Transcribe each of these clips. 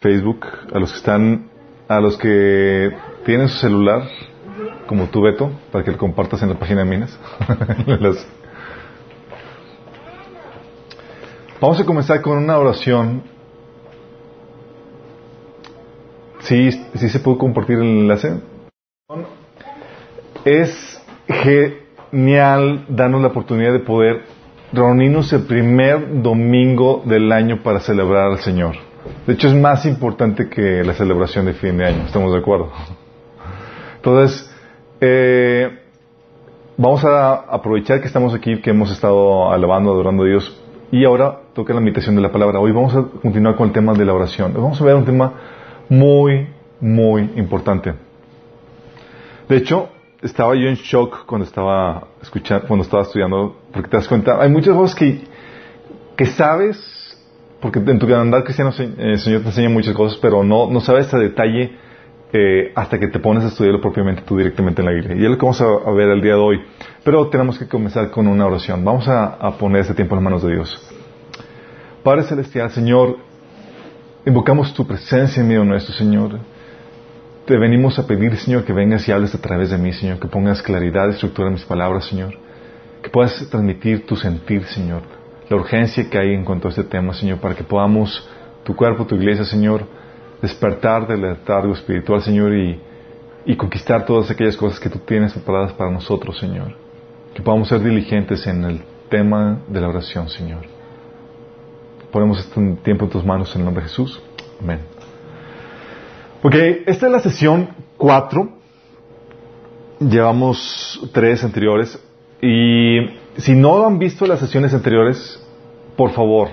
Facebook, a los que están, a los que tienen su celular, como tú, Beto, para que lo compartas en la página de Minas. Vamos a comenzar con una oración. ¿Sí, sí se puede compartir el enlace? Es genial darnos la oportunidad de poder reunirnos el primer domingo del año para celebrar al Señor. De hecho, es más importante que la celebración de fin de año, ¿estamos de acuerdo? Entonces, eh, vamos a aprovechar que estamos aquí, que hemos estado alabando, adorando a Dios, y ahora toca la invitación de la palabra. Hoy vamos a continuar con el tema de la oración. Vamos a ver un tema muy, muy importante. De hecho, estaba yo en shock cuando estaba escuchando, cuando estaba estudiando, porque te das cuenta, hay muchas cosas que, que sabes, porque en tu andar cristiano eh, el Señor te enseña muchas cosas, pero no, no sabes a detalle eh, hasta que te pones a estudiarlo propiamente tú directamente en la Biblia. Y es lo que vamos a, ver el día de hoy. Pero tenemos que comenzar con una oración. Vamos a, poner este tiempo en las manos de Dios. Padre Celestial, Señor, invocamos tu presencia en medio nuestro, Señor. Te venimos a pedir, Señor, que vengas y hables a través de mí, Señor, que pongas claridad y estructura en mis palabras, Señor. Que puedas transmitir tu sentir, Señor. La urgencia que hay en cuanto a este tema, Señor, para que podamos, tu cuerpo, tu iglesia, Señor, despertar del letargo espiritual, Señor, y, y conquistar todas aquellas cosas que tú tienes preparadas para nosotros, Señor. Que podamos ser diligentes en el tema de la oración, Señor. Ponemos este tiempo en tus manos en el nombre de Jesús. Amén. Ok, esta es la sesión 4. Llevamos tres anteriores. Y si no han visto las sesiones anteriores, por favor,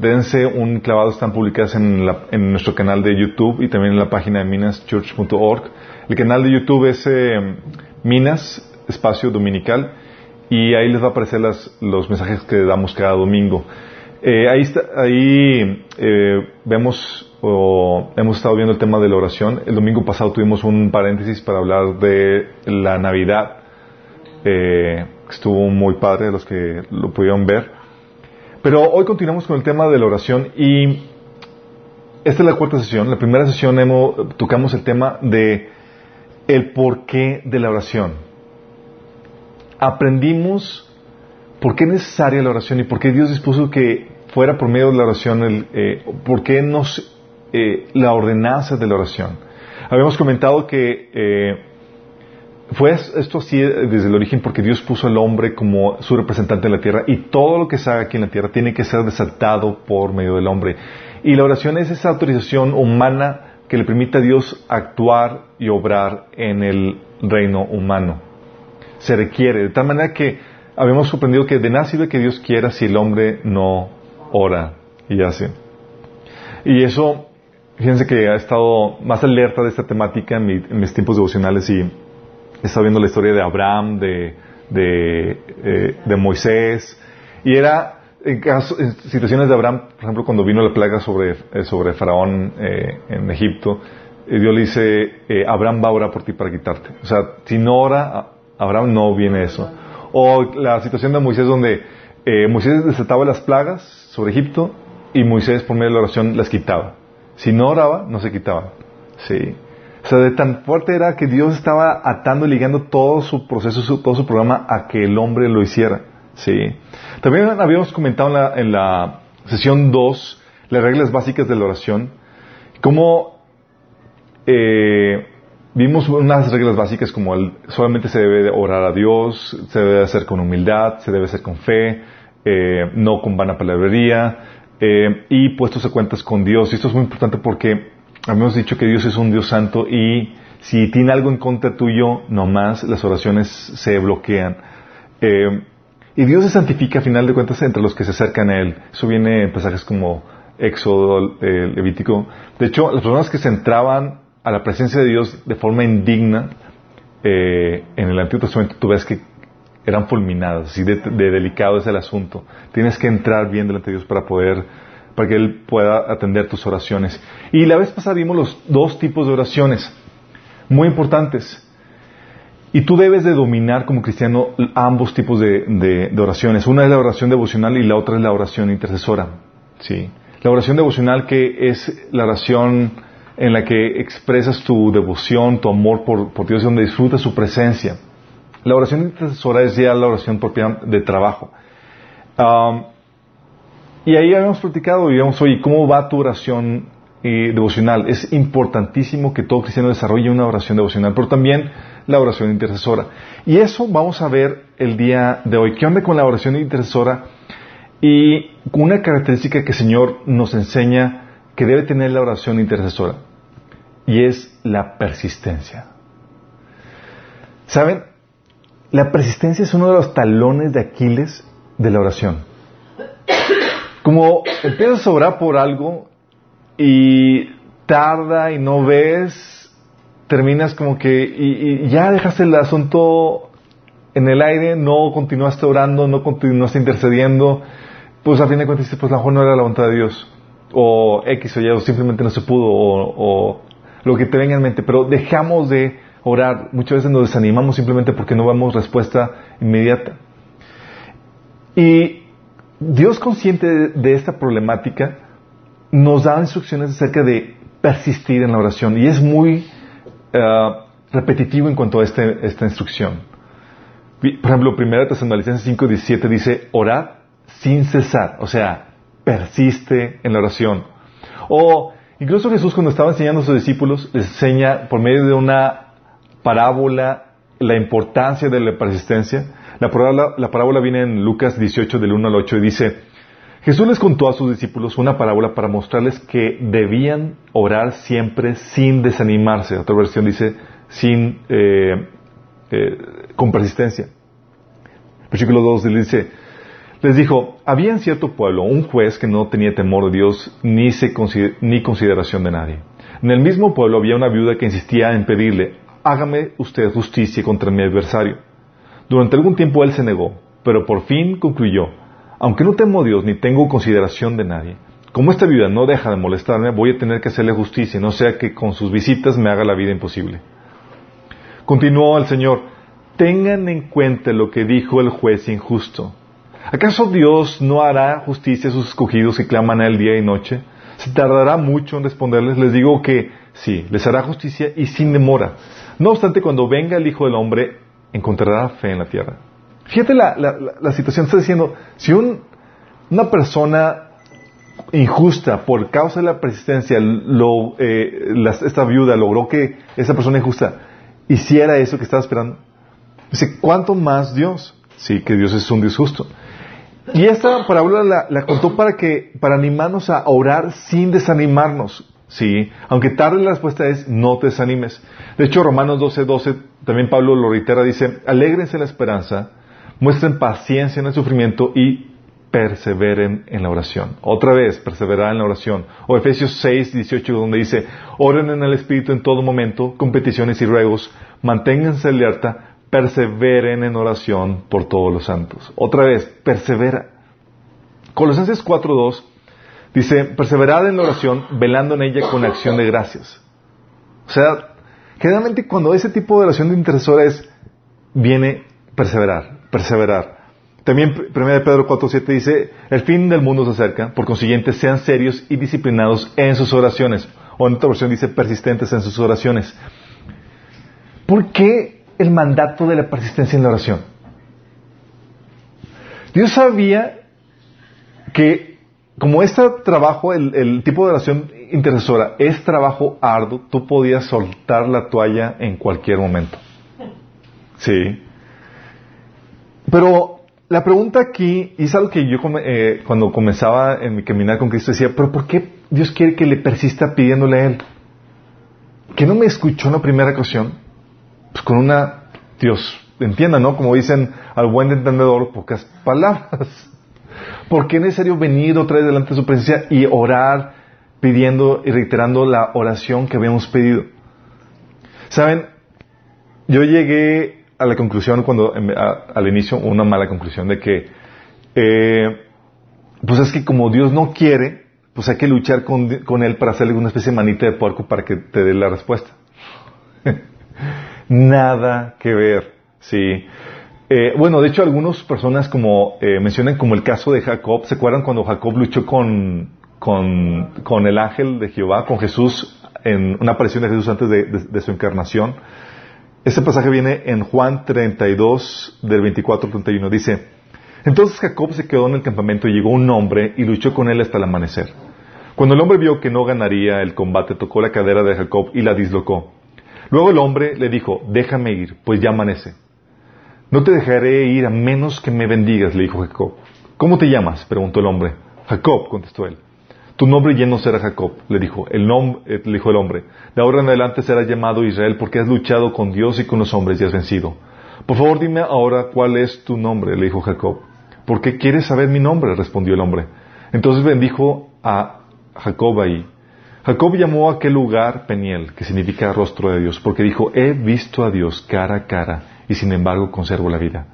dense un clavado, están publicadas en, nuestro canal de YouTube y también en la página de minaschurch.org. El canal de YouTube es eh, Minas, espacio dominical, y ahí les va a aparecer los mensajes que damos cada domingo. Eh, ahí ahí eh, vemos o hemos estado viendo el tema de la oración. El domingo pasado tuvimos un paréntesis para hablar de la Navidad. Estuvo muy padre los que lo pudieron ver. Pero hoy continuamos con el tema de la oración y esta es la cuarta sesión. La primera sesión tocamos el tema de el porqué de la oración. Aprendimos por qué es necesaria la oración y por qué Dios dispuso que fuera por medio de la oración, el, eh, por qué nos eh, la ordenanza de la oración. Habíamos comentado que eh, fue esto así desde el origen porque Dios puso al hombre como su representante en la tierra y todo lo que se haga aquí en la tierra tiene que ser desatado por medio del hombre. Y la oración es esa autorización humana que le permite a Dios actuar y obrar en el reino humano. Se requiere, de tal manera que habíamos comprendido que de nada sirve que Dios quiera si el hombre no ora y hace. Y eso, fíjense que ha estado más alerta de esta temática en mis tiempos devocionales y estaba viendo la historia de Abraham, de, eh, Moisés, y era en, situaciones de Abraham, por ejemplo, cuando vino la plaga sobre, eh, Faraón eh, en Egipto, Dios le dice, Abraham va a orar por ti para quitarte. O sea, si no ora, Abraham no viene eso. O la situación de Moisés donde Moisés desataba las plagas sobre Egipto y Moisés por medio de la oración las quitaba. Si no oraba, no se quitaban. Sí. O sea, de tan fuerte era que Dios estaba atando y ligando todo su proceso, todo su programa a que el hombre lo hiciera. Sí. También habíamos comentado en la, en la sesión 2 las reglas básicas de la oración, cómo eh, vimos unas reglas básicas como el, solamente se debe orar a Dios, se debe hacer con humildad, se debe hacer con fe, eh, no con vana palabrería, eh, y puestos a cuentas con Dios. Y esto es muy importante porque Habíamos dicho que Dios es un Dios santo y si tiene algo en contra tuyo, nomás las oraciones se bloquean. Eh, y Dios se santifica a final de cuentas entre los que se acercan a Él. Eso viene en pasajes como Éxodo, eh, Levítico. De hecho, las personas que se entraban a la presencia de Dios de forma indigna, eh, en el Antiguo Testamento tú ves que eran fulminadas, así de, de, delicado es el asunto. Tienes que entrar bien delante de Dios para poder para que Él pueda atender tus oraciones. Y la vez pasada vimos los dos tipos de oraciones, muy importantes. Y tú debes de dominar como cristiano ambos tipos de, oraciones. Una es la oración devocional y la otra es la oración intercesora. ¿sí? La oración devocional que es la oración en la que expresas tu devoción, tu amor por, por Dios, donde disfrutas su presencia. La oración intercesora es ya la oración propia de trabajo. Y ahí habíamos platicado y vamos, oye, ¿cómo va tu oración eh, devocional? Es importantísimo que todo cristiano desarrolle una oración devocional, pero también la oración intercesora. Y eso vamos a ver el día de hoy. ¿Qué onda con la oración intercesora? Y con una característica que el Señor nos enseña que debe tener la oración intercesora. Y es la persistencia. ¿Saben? La persistencia es uno de los talones de Aquiles de la oración. Como empiezas a orar por algo y tarda y no ves, terminas como que y, ya dejaste el asunto en el aire, no continuaste orando, no continuaste intercediendo, pues a fin de cuentas pues a lo mejor no era la voluntad de Dios, o X o Y, o simplemente no se pudo, o, o lo que te venga en mente, pero dejamos de orar, muchas veces nos desanimamos simplemente porque no vemos respuesta inmediata. Y Dios consciente de, esta problemática nos da instrucciones acerca de persistir en la oración y es muy eh, repetitivo en cuanto a este, esta instrucción. Por ejemplo, 1 Tesalonicenses 5:17 dice, orad sin cesar, o sea, persiste en la oración. O incluso Jesús cuando estaba enseñando a sus discípulos les enseña por medio de una parábola la importancia de la persistencia la parábola, viene en Lucas 18 del 1 al 8 y dice, Jesús les contó a sus discípulos una parábola para mostrarles que debían orar siempre sin desanimarse. Otra versión dice, sin, eh, eh, con persistencia. Versículo 2 dice, les dijo, había en cierto pueblo un juez que no tenía temor de Dios ni, ni consideración de nadie. En el mismo pueblo había una viuda que insistía en pedirle, hágame usted justicia contra mi adversario. Durante algún tiempo él se negó, pero por fin concluyó, aunque no temo a Dios ni tengo consideración de nadie, como esta viuda no deja de molestarme, voy a tener que hacerle justicia, no sea que con sus visitas me haga la vida imposible. Continuó el Señor, tengan en cuenta lo que dijo el juez injusto. ¿Acaso Dios no hará justicia a sus escogidos que claman a él día y noche? ¿Se tardará mucho en responderles? Les digo que sí, les hará justicia y sin demora. No obstante, cuando venga el Hijo del Hombre, encontrará fe en la tierra. Fíjate la, la, situación, está diciendo, si una persona injusta por causa de la persistencia, lo, eh, esta viuda logró que esa persona injusta hiciera eso que estaba esperando, dice, ¿cuánto más Dios? Sí, que Dios es un Dios justo. Y esta parábola la, la, contó para que, para animarnos a orar sin desanimarnos. Sí, aunque tarde la respuesta es no te desanimes. De hecho, Romanos 12, 12, también Pablo lo reitera, dice, alégrense en la esperanza, muestren paciencia en el sufrimiento y perseveren en la oración. Otra vez, perseverar en la oración. O Efesios 6, 18, donde dice, oren en el Espíritu en todo momento, con peticiones y ruegos, manténganse alerta, perseveren en oración por todos los santos. Otra vez, persevera. Colosenses 4, 2 Dice, perseverad en la oración, velando en ella con acción de gracias. O sea, generalmente cuando ese tipo de oración de intercesora es, viene perseverar, perseverar. También 1 Pedro 4.7 dice, el fin del mundo se acerca, por consiguiente sean serios y disciplinados en sus oraciones. O en otra versión dice, persistentes en sus oraciones. ¿Por qué el mandato de la persistencia en la oración? Dios sabía que como este trabajo, el, tipo de oración intercesora es trabajo arduo, tú podías soltar la toalla en cualquier momento. Sí. Pero la pregunta aquí, y es algo que yo eh, cuando comenzaba en mi caminar con Cristo decía, pero ¿por qué Dios quiere que le persista pidiéndole a Él? ¿Que no me escuchó en la primera ocasión? Pues con una, Dios, entienda, ¿no? Como dicen al buen entendedor, pocas palabras. ¿Por qué es necesario venir otra vez delante de su presencia y orar pidiendo y reiterando la oración que habíamos pedido? Saben, yo llegué a la conclusión cuando al inicio, una mala conclusión de que, eh, pues es que como Dios no quiere, pues hay que luchar con, Él para hacerle una especie de manita de puerco para que te dé la respuesta. Nada que ver, sí. Eh, bueno, de hecho, algunas personas como eh, mencionan como el caso de Jacob. ¿Se acuerdan cuando Jacob luchó con, con, con, el ángel de Jehová, con Jesús, en una aparición de Jesús antes de, su encarnación. Este pasaje viene en Juan 32, del 24 al 31. Dice, entonces Jacob se quedó en el campamento y llegó un hombre y luchó con él hasta el amanecer. Cuando el hombre vio que no ganaría el combate, tocó la cadera de Jacob y la dislocó. Luego el hombre le dijo, déjame ir, pues ya amanece. No te dejaré ir a menos que me bendigas, le dijo Jacob. ¿Cómo te llamas? preguntó el hombre. Jacob, contestó él. Tu nombre ya no será Jacob, le dijo, el eh, le dijo el hombre. De ahora en adelante serás llamado Israel porque has luchado con Dios y con los hombres y has vencido. Por favor, dime ahora cuál es tu nombre, le dijo Jacob. ¿Por qué quieres saber mi nombre? respondió el hombre. Entonces bendijo a Jacob ahí. Jacob llamó a aquel lugar Peniel, que significa rostro de Dios, porque dijo, he visto a Dios cara a cara y sin embargo conservo la vida.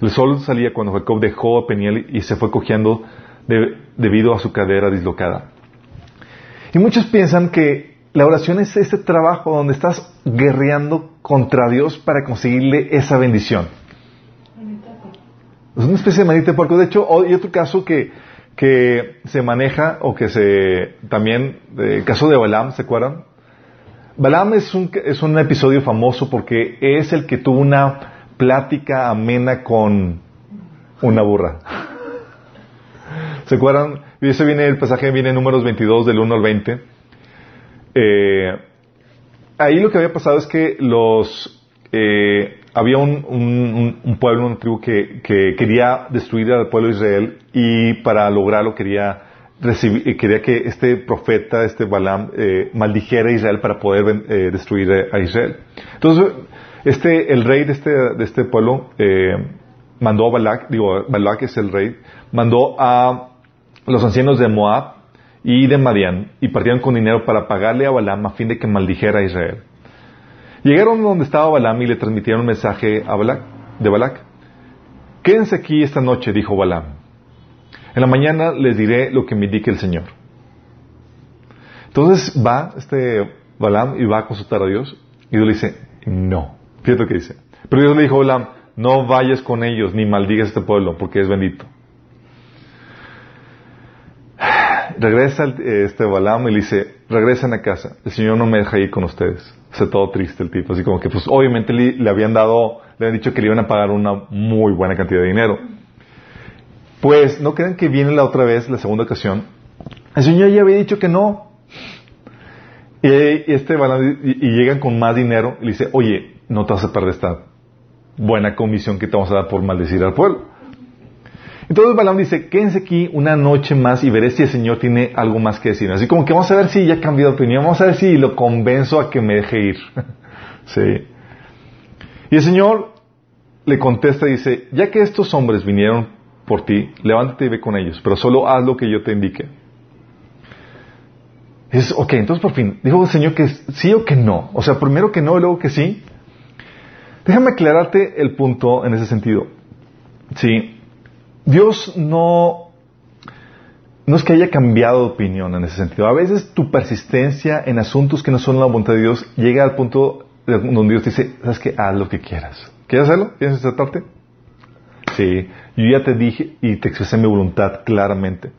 El sol salía cuando Jacob dejó a Peniel y se fue cojeando debido a su cadera dislocada. Y muchos piensan que la oración es ese trabajo donde estás guerreando contra Dios para conseguirle esa bendición. Es una especie de manita de. De hecho, hay otro caso que, que se maneja o que se también, el caso de Balaam, ¿se acuerdan? Balaam es un, es un episodio famoso porque es el que tuvo una plática amena con una burra. ¿Se acuerdan? Y ese viene, el pasaje viene en números 22 del 1 al 20. Eh, ahí lo que había pasado es que los, eh, había un, pueblo, una tribu que, que, quería destruir al pueblo de Israel y para lograrlo quería recibir, quería que este profeta, este Balaam, eh, maldijera a Israel para poder eh, destruir a Israel. Entonces, este, el rey de este, de este pueblo eh, mandó a Balak, digo, Balak es el rey, mandó a los ancianos de Moab y de Madián y partieron con dinero para pagarle a Balaam a fin de que maldijera a Israel. Llegaron donde estaba Balaam y le transmitieron un mensaje a Balak, de Balak. Quédense aquí esta noche, dijo Balaam. En la mañana les diré lo que me indique el Señor. Entonces va este Balaam y va a consultar a Dios y Dios le dice, no. Fíjate lo que dice. Pero Dios le dijo a Balaam, no vayas con ellos ni maldigas a este pueblo porque es bendito. Regresa este Balaam y le dice, regresen a casa. El Señor no me deja ir con ustedes. Se todo triste el tipo. Así como que pues obviamente le, le habían dado, le habían dicho que le iban a pagar una muy buena cantidad de dinero. Pues no crean que viene la otra vez, la segunda ocasión. El Señor ya había dicho que no. Y, este y, llegan con más dinero y le dice, oye, no te vas a perder esta buena comisión que te vamos a dar por maldecir al pueblo. Entonces Balaam dice, quédense aquí una noche más y veré si el Señor tiene algo más que decir. Así como que vamos a ver si ya ha cambiado de opinión, vamos a ver si lo convenzo a que me deje ir. sí. Y el Señor le contesta y dice, ya que estos hombres vinieron por ti, levántate y ve con ellos, pero solo haz lo que yo te indique. Es, ok, entonces por fin, dijo el Señor que sí o que no. O sea, primero que no y luego que sí. Déjame aclararte el punto en ese sentido. Sí, Dios no, no es que haya cambiado de opinión en ese sentido. A veces tu persistencia en asuntos que no son la voluntad de Dios llega al punto donde Dios dice, sabes que haz lo que quieras. ¿Quieres hacerlo? ¿Quieres parte? Sí, yo ya te dije y te expresé mi voluntad claramente.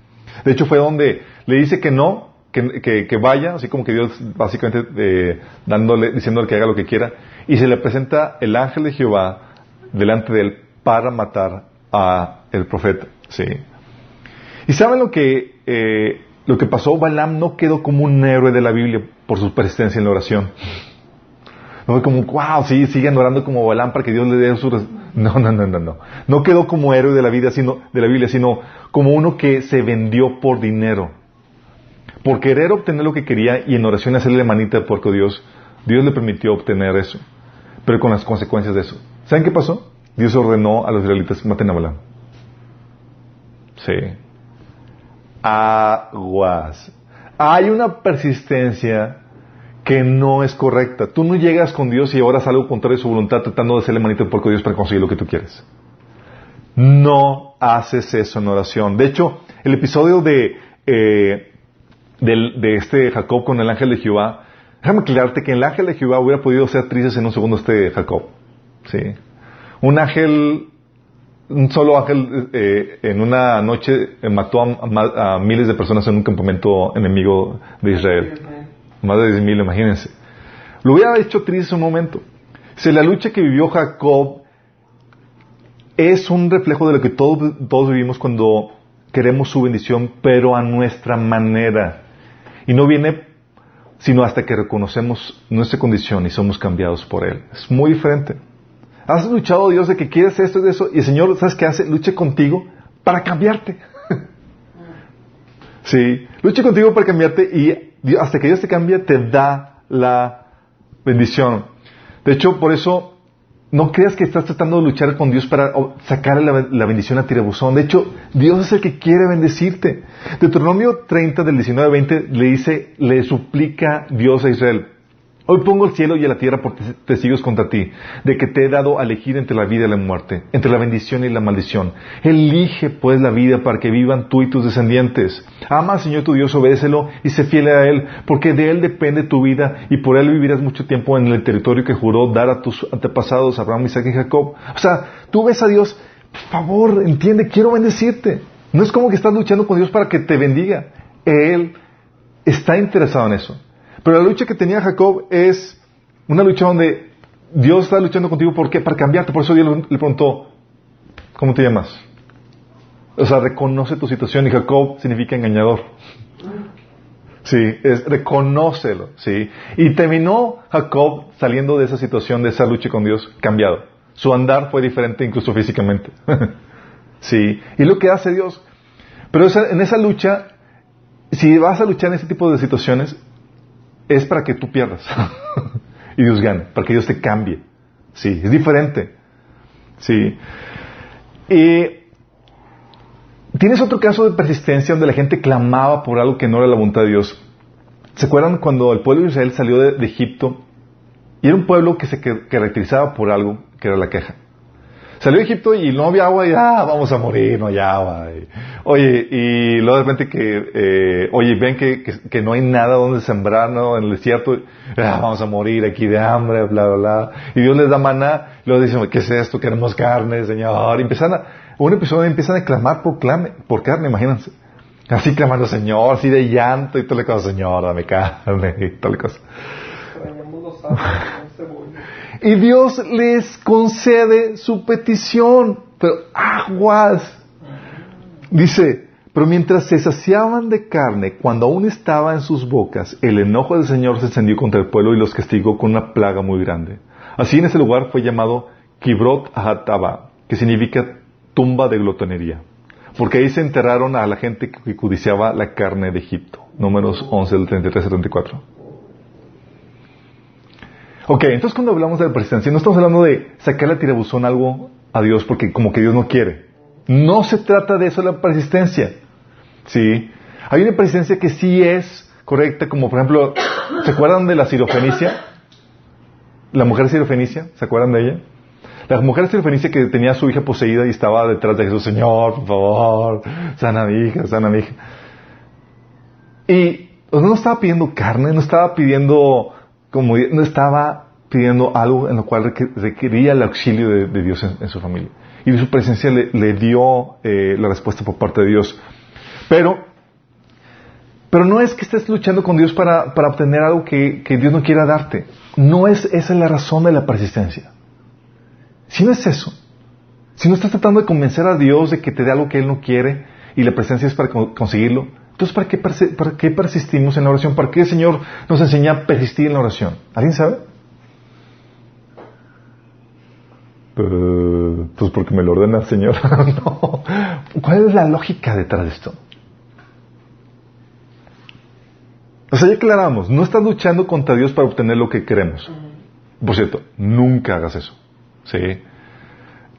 De hecho, fue donde le dice que no, que, que, vaya, así como que Dios básicamente eh, dándole, diciéndole que haga lo que quiera, y se le presenta el ángel de Jehová delante de él para matar a el profeta. Sí. Y saben lo que eh, lo que pasó, Balaam no quedó como un héroe de la Biblia por su persistencia en la oración. No fue como, wow, sí, siguen orando como Balaam para que Dios le dé su... No, no, no, no, no. No quedó como héroe de la, vida, sino, de la Biblia, sino como uno que se vendió por dinero. Por querer obtener lo que quería y en oración hacerle manita a Dios, Dios le permitió obtener eso. Pero con las consecuencias de eso. ¿Saben qué pasó? Dios ordenó a los israelitas maten a Balaam. Sí. Aguas. Hay una persistencia que no es correcta. Tú no llegas con Dios y oras algo contrario a su voluntad tratando de hacerle manito por Dios para conseguir lo que tú quieres. No haces eso en oración. De hecho, el episodio de, eh, de este Jacob con el ángel de Jehová, déjame aclararte que el ángel de Jehová hubiera podido ser tristes en un segundo este Jacob. ¿Sí? Un ángel un solo ángel eh, en una noche mató a, a, miles de personas en un campamento enemigo de Israel. Más de 10 mil, imagínense. Lo hubiera hecho triste un momento. Si la lucha que vivió Jacob es un reflejo de lo que todos, todos vivimos cuando queremos su bendición, pero a nuestra manera. Y no viene sino hasta que reconocemos nuestra condición y somos cambiados por Él. Es muy diferente. Has luchado, Dios, de que quieres esto y eso, y el Señor, ¿sabes qué hace? Luche contigo para cambiarte. sí, luche contigo para cambiarte y hasta que Dios te cambie, te da la bendición. De hecho, por eso no creas que estás tratando de luchar con Dios para sacar la, bendición a tirabuzón. De hecho, Dios es el que quiere bendecirte. Deuteronomio 30 del 19 al 20 le dice, le suplica Dios a Israel, Hoy pongo el cielo y la tierra por testigos contra ti, de que te he dado a elegir entre la vida y la muerte, entre la bendición y la maldición. Elige pues la vida para que vivan tú y tus descendientes. Ama al Señor tu Dios, obedécelo y sé fiel a Él, porque de Él depende tu vida y por Él vivirás mucho tiempo en el territorio que juró dar a tus antepasados, Abraham, Isaac y Jacob. O sea, tú ves a Dios, por favor, entiende, quiero bendecirte. No es como que estás luchando con Dios para que te bendiga. Él está interesado en eso. Pero la lucha que tenía Jacob es una lucha donde Dios está luchando contigo ¿por qué? para cambiarte. Por eso Dios le preguntó, ¿cómo te llamas? O sea, reconoce tu situación y Jacob significa engañador. Sí, es reconócelo, sí. Y terminó Jacob saliendo de esa situación, de esa lucha con Dios, cambiado. Su andar fue diferente incluso físicamente. sí. Y lo que hace Dios. Pero en esa lucha, si vas a luchar en ese tipo de situaciones, es para que tú pierdas y Dios gane, para que Dios te cambie. Sí, es diferente. Sí. Y tienes otro caso de persistencia donde la gente clamaba por algo que no era la voluntad de Dios. ¿Se acuerdan cuando el pueblo de Israel salió de, Egipto? Y era un pueblo que se caracterizaba por algo que era la queja. Salió de Egipto y no había agua y ah, vamos a morir, no hay agua. oye, y luego de repente que, eh, oye, ven que, que, no hay nada donde sembrar, ¿no? En el desierto, ah, vamos a morir aquí de hambre, bla, bla, bla. Y Dios les da maná, luego dicen, ¿qué es esto? Queremos carne, Señor. Y empiezan a, un episodio empiezan a clamar por, clame, por carne, imagínense. Así clamando, Señor, así de llanto y todo le cosa, Señor, dame carne y tal cosa. Y Dios les concede su petición. Pero aguas. Dice, pero mientras se saciaban de carne, cuando aún estaba en sus bocas, el enojo del Señor se encendió contra el pueblo y los castigó con una plaga muy grande. Así en ese lugar fue llamado Kibrot Ahataba, que significa tumba de glotonería. Porque ahí se enterraron a la gente que codiciaba la carne de Egipto. Números 11 del 33 al 34. Ok, entonces cuando hablamos de la persistencia, no estamos hablando de sacarle a tirabuzón algo a Dios porque como que Dios no quiere. No se trata de eso la persistencia. ¿Sí? Hay una persistencia que sí es correcta, como por ejemplo, ¿se acuerdan de la sirofenicia? La mujer sirofenicia, ¿se acuerdan de ella? La mujer sirofenicia que tenía a su hija poseída y estaba detrás de Jesús, Señor, por favor, sana mi hija, sana mi hija. Y no estaba pidiendo carne, no estaba pidiendo como no estaba pidiendo algo en lo cual requería el auxilio de, Dios en, su familia. Y su presencia le, dio eh, la respuesta por parte de Dios. Pero, pero no es que estés luchando con Dios para, para obtener algo que, que, Dios no quiera darte. No es esa es la razón de la persistencia. Si no es eso, si no estás tratando de convencer a Dios de que te dé algo que Él no quiere y la presencia es para conseguirlo, entonces, ¿para qué, ¿para qué persistimos en la oración? ¿Para qué el Señor nos enseña a persistir en la oración? ¿Alguien sabe? Uh, pues porque me lo ordena el Señor. no. ¿Cuál es la lógica detrás de esto? O sea, ya aclaramos, no estás luchando contra Dios para obtener lo que queremos. Por cierto, nunca hagas eso. ¿Sí?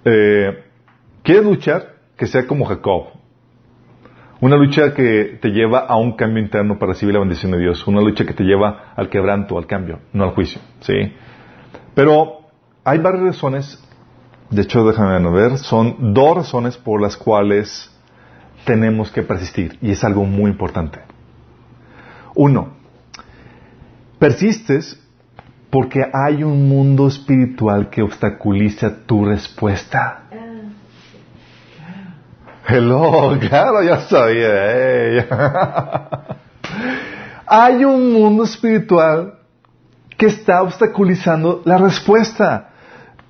Eh, ¿Quieres luchar? Que sea como Jacob. Una lucha que te lleva a un cambio interno para recibir la bendición de Dios. Una lucha que te lleva al quebranto, al cambio, no al juicio. ¿sí? Pero hay varias razones, de hecho déjame ver, son dos razones por las cuales tenemos que persistir. Y es algo muy importante. Uno, persistes porque hay un mundo espiritual que obstaculiza tu respuesta. Hello, claro, ya sabía. eh, Hay un mundo espiritual que está obstaculizando la respuesta.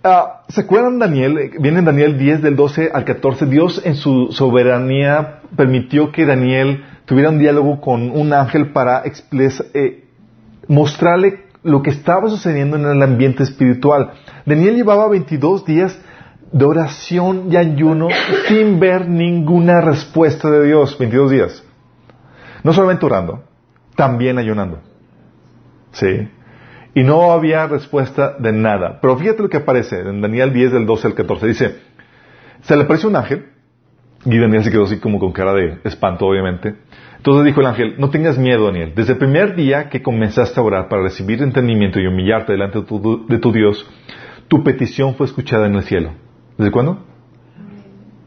Ah, ¿Se acuerdan Daniel? Eh, Viene en Daniel 10 del 12 al 14. Dios en su soberanía permitió que Daniel tuviera un diálogo con un ángel para expres- eh, mostrarle lo que estaba sucediendo en el ambiente espiritual. Daniel llevaba 22 días de oración y ayuno sin ver ninguna respuesta de Dios. 22 días. No solamente orando, también ayunando. Sí. Y no había respuesta de nada. Pero fíjate lo que aparece en Daniel 10 del 12 al 14. Dice, se le apareció un ángel y Daniel se quedó así como con cara de espanto, obviamente. Entonces dijo el ángel, no tengas miedo, Daniel. Desde el primer día que comenzaste a orar para recibir entendimiento y humillarte delante de tu, de tu Dios, tu petición fue escuchada en el cielo. ¿Desde cuándo?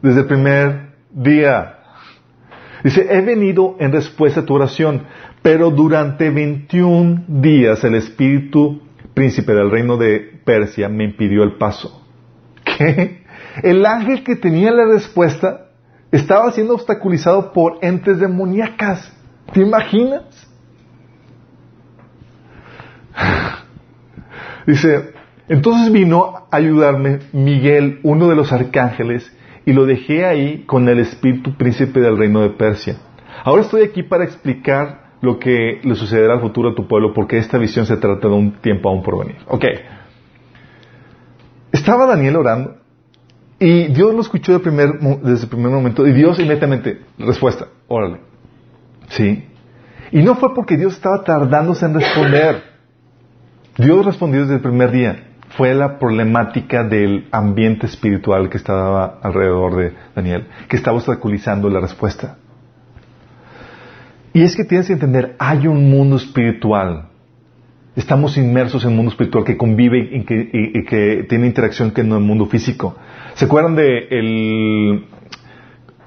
Desde el primer día. Dice, he venido en respuesta a tu oración, pero durante 21 días el espíritu príncipe del reino de Persia me impidió el paso. ¿Qué? El ángel que tenía la respuesta estaba siendo obstaculizado por entes demoníacas. ¿Te imaginas? Dice, entonces vino a ayudarme Miguel, uno de los arcángeles, y lo dejé ahí con el espíritu príncipe del reino de Persia. Ahora estoy aquí para explicar lo que le sucederá al futuro a tu pueblo, porque esta visión se trata de un tiempo aún por venir. Ok. Estaba Daniel orando y Dios lo escuchó de primer desde el primer momento y Dios inmediatamente, respuesta, órale. ¿Sí? Y no fue porque Dios estaba tardándose en responder. Dios respondió desde el primer día. Fue la problemática del ambiente espiritual que estaba alrededor de Daniel, que estaba obstaculizando la respuesta. Y es que tienes que entender, hay un mundo espiritual. Estamos inmersos en un mundo espiritual que convive y que, y- y que tiene interacción con el mundo físico. ¿Se acuerdan de el,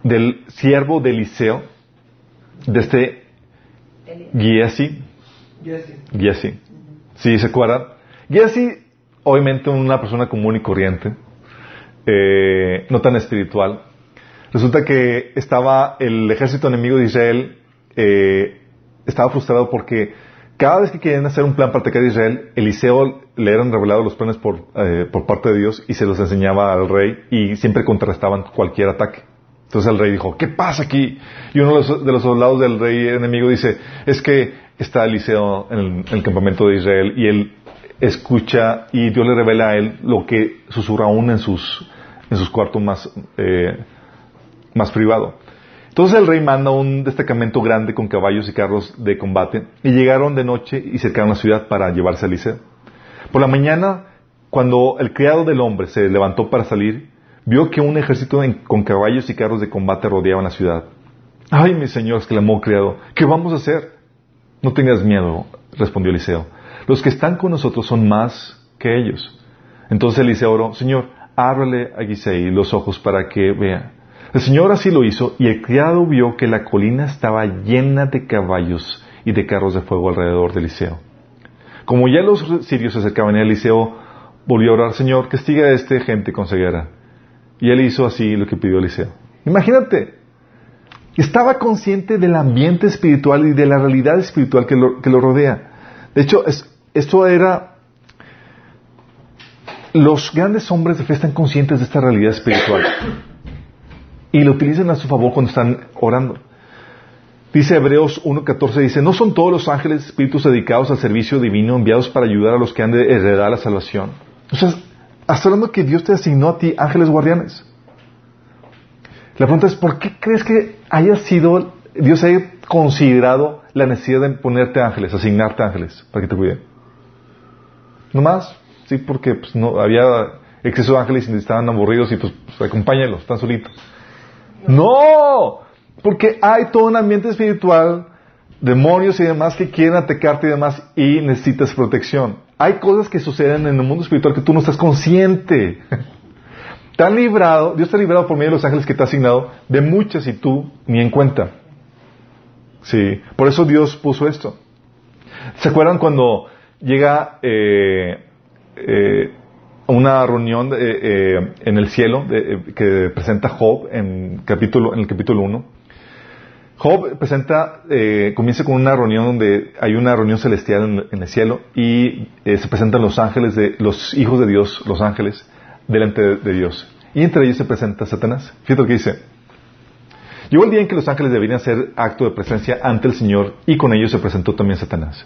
del siervo de Eliseo? De este Giesi. Giesi. ¿Sí se acuerdan? Giesi, obviamente una persona común y corriente, eh, no tan espiritual. Resulta que estaba el ejército enemigo de Israel, eh, estaba frustrado porque cada vez que querían hacer un plan para atacar a Israel, Eliseo le eran revelados los planes por, eh, por parte de Dios y se los enseñaba al rey y siempre contrarrestaban cualquier ataque. Entonces el rey dijo, ¿qué pasa aquí? Y uno de los, de los soldados del rey enemigo dice, es que está Eliseo en el, en el campamento de Israel y él escucha y Dios le revela a él lo que susurra aún en sus, en sus cuartos más, eh, más privado. Entonces el rey manda un destacamento grande con caballos y carros de combate y llegaron de noche y cercaron la ciudad para llevarse a Eliseo. Por la mañana, cuando el criado del hombre se levantó para salir, vio que un ejército con caballos y carros de combate rodeaban la ciudad. Ay, mi señor, exclamó el criado, ¿qué vamos a hacer? No tengas miedo, respondió Eliseo. Los que están con nosotros son más que ellos. Entonces Eliseo oró, Señor, ábrele a Gisei los ojos para que vea. El Señor así lo hizo y el criado vio que la colina estaba llena de caballos y de carros de fuego alrededor de Eliseo. Como ya los sirios se acercaban a Eliseo, volvió a orar, Señor, castiga a esta gente con ceguera. Y él hizo así lo que pidió Eliseo. Imagínate, estaba consciente del ambiente espiritual y de la realidad espiritual que lo, que lo rodea. De hecho, es- esto era... Los grandes hombres de fe están conscientes de esta realidad espiritual y lo utilizan a su favor cuando están orando. Dice Hebreos 1.14, dice, ¿no son todos los ángeles espíritus dedicados al servicio divino enviados para ayudar a los que han de heredar la salvación? O sea, hasta hablando que Dios te asignó a ti ángeles guardianes. La pregunta es, ¿por qué crees que haya sido, Dios haya considerado la necesidad de ponerte ángeles, asignarte ángeles para que te cuiden? No más, sí, porque pues, no había exceso de ángeles y estaban aburridos y pues, pues acompáñalos, están solitos. No, porque hay todo un ambiente espiritual, demonios y demás que quieren atacarte y demás y necesitas protección. Hay cosas que suceden en el mundo espiritual que tú no estás consciente. Te han librado, Dios te ha librado por medio de los ángeles que te ha asignado de muchas y tú ni en cuenta. Sí, por eso Dios puso esto. ¿Se acuerdan cuando llega eh, eh, una reunión eh, eh, en el cielo que presenta Job en, capítulo, en el capítulo 1. Job presenta, comienza con una reunión donde hay una reunión celestial en, el cielo y se presentan los ángeles de los hijos de Dios, los ángeles, delante de, Dios. Y entre ellos se presenta Satanás. Fíjate lo que dice. Llegó el día en que los ángeles deberían hacer acto de presencia ante el Señor y con ellos se presentó también Satanás.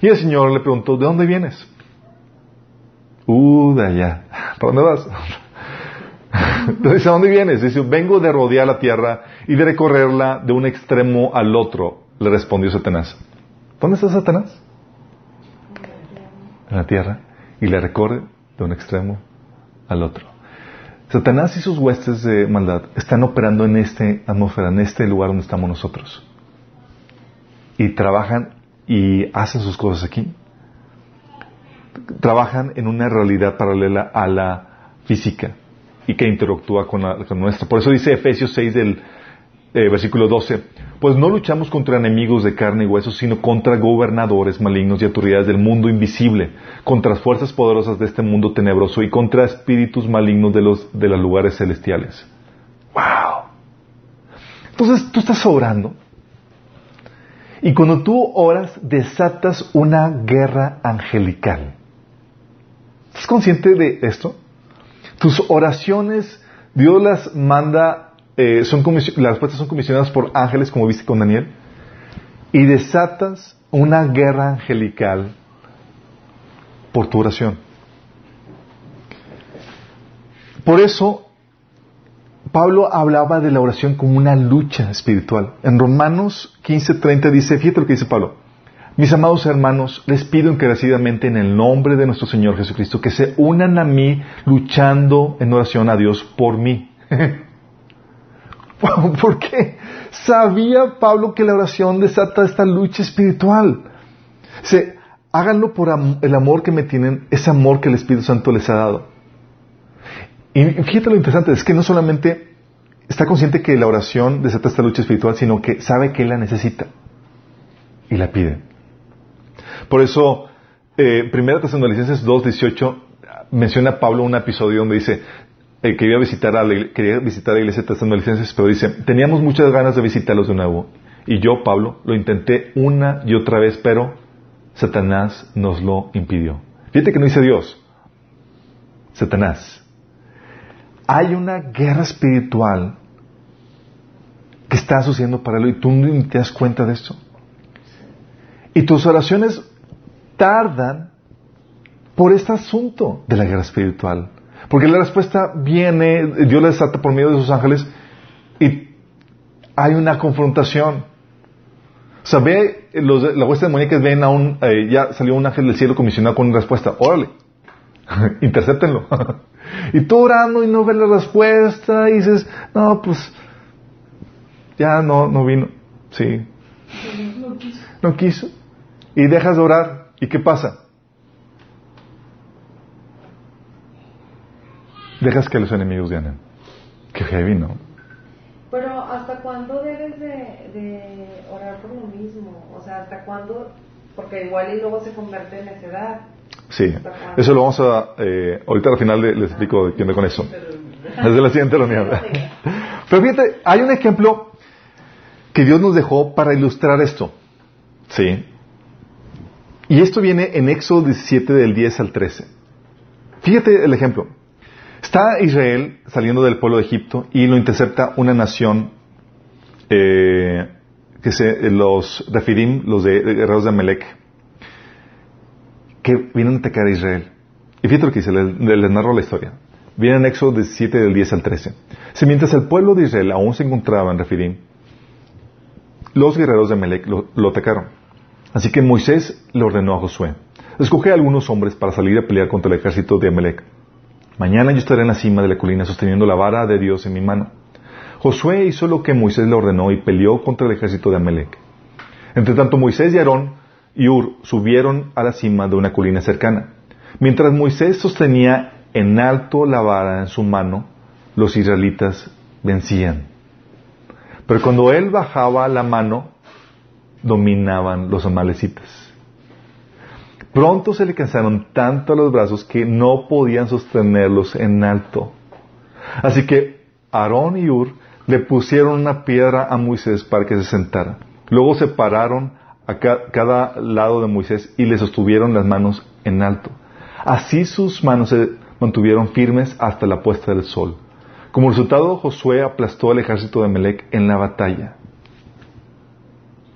Y el Señor le preguntó, ¿de dónde vienes? Uh, de allá. ¿Para dónde vas? Entonces, ¿a dónde vienes? Dice, vengo de rodear la tierra y de recorrerla de un extremo al otro, le respondió Satanás. ¿Dónde está Satanás? En la tierra. Y le recorre de un extremo al otro. Satanás y sus huestes de maldad están operando en esta atmósfera, en este lugar donde estamos nosotros. Y trabajan y hacen sus cosas aquí. Trabajan en una realidad paralela a la física y que interactúa con la, nuestra. Por eso dice Efesios 6 del eh, versículo 12, pues no luchamos contra enemigos de carne y huesos, sino contra gobernadores malignos y autoridades del mundo invisible, contra fuerzas poderosas de este mundo tenebroso y contra espíritus malignos de los, de los lugares celestiales. ¡Wow! Entonces tú estás orando y cuando tú oras, desatas una guerra angelical. ¿Estás consciente de esto? Tus oraciones, Dios las manda, eh, son las respuestas son comisionadas por ángeles, como viste con Daniel, y desatas una guerra angelical por tu oración. Por eso Pablo hablaba de la oración como una lucha espiritual. En Romanos 15:30 dice, fíjate lo que dice Pablo, mis amados hermanos, les pido encarecidamente en el nombre de nuestro Señor Jesucristo que se unan a mí luchando en oración a Dios por mí. ¿Por qué? Sabía Pablo que la oración desata esta lucha espiritual. Se, háganlo por el amor que me tienen, ese amor que el Espíritu Santo les ha dado. Y fíjate lo interesante, es que no solamente está consciente que la oración desata esta lucha espiritual, sino que sabe que la necesita y la pide. Por eso, eh, Primera Tesalonicenses 2.18 menciona a Pablo un episodio donde dice eh, que iba a visitar a la, quería visitar a la iglesia de Tesalonicenses, pero dice, teníamos muchas ganas de visitarlos de nuevo. Y yo, Pablo, lo intenté una y otra vez, pero Satanás nos lo impidió. Fíjate que no dice Dios, Satanás hay una guerra espiritual que está sucediendo para él y tú no te das cuenta de esto. Y tus oraciones tardan por este asunto de la guerra espiritual. Porque la respuesta viene, Dios la desata por medio de sus ángeles y hay una confrontación. O sea, ve, los, la hueste demoníacas ven a un, eh, ya salió un ángel del cielo comisionado con una respuesta. Órale, intercéptenlo. Y tú orando y no ves la respuesta y dices, no, pues ya no, no vino. Sí. No quiso. Y dejas de orar. ¿Y qué pasa? Dejas que los enemigos ganen. Qué heavy, ¿no? Pero ¿hasta cuándo debes de, de orar por lo mismo? O sea, ¿hasta cuándo? Porque igual y luego se convierte en necedad. Sí, eso lo vamos a, eh, ahorita al final les, explico quién con eso. Desde la siguiente reunión. Pero fíjate, hay un ejemplo que Dios nos dejó para ilustrar esto. Sí. Y esto viene en Éxodo 17 del 10 al 13. Fíjate el ejemplo. Está Israel saliendo del pueblo de Egipto y lo intercepta una nación eh, que se, los Refidim, los de, guerreros de Amelec que vienen a atacar a Israel. Y fíjate lo que dice, les, narro la historia. Viene en Éxodo 17 del 10 al 13. Si mientras el pueblo de Israel aún se encontraba en Refidim, los guerreros de Melech lo, atacaron. Así que Moisés le ordenó a Josué, escoge algunos hombres para salir a pelear contra el ejército de Amelec. Mañana yo estaré en la cima de la colina sosteniendo la vara de Dios en mi mano. Josué hizo lo que Moisés le ordenó y peleó contra el ejército de Amelec. Entre tanto Moisés y Aarón y Ur subieron a la cima de una colina cercana. Mientras Moisés sostenía en alto la vara en su mano, los israelitas vencían. Pero cuando él bajaba la mano, dominaban los amalecitas. Pronto se le cansaron tanto los brazos que no podían sostenerlos en alto. Así que Aarón y Ur le pusieron una piedra a Moisés para que se sentara. Luego se a cada lado de Moisés y le sostuvieron las manos en alto. Así sus manos se mantuvieron firmes hasta la puesta del sol. Como resultado, Josué aplastó al ejército de Melec en la batalla.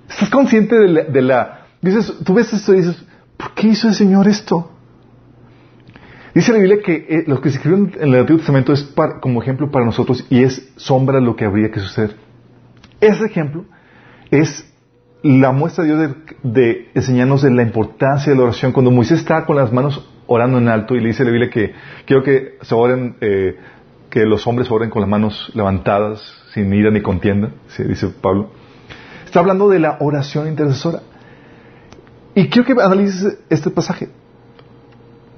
¿Estás consciente de la, dices, tú ves esto y dices, ¿por qué hizo el Señor esto? Dice la Biblia que eh, lo que se escribió en el Antiguo Testamento es como ejemplo para nosotros y es sombra de lo que habría que suceder. Ese ejemplo es la muestra de Dios de, enseñarnos de la importancia de la oración. Cuando Moisés está con las manos orando en alto y le dice la Biblia que quiero que se oren, eh, que los hombres oren con las manos levantadas, sin ira ni contienda, dice Pablo. Está hablando de la oración intercesora. Y quiero que analices este pasaje.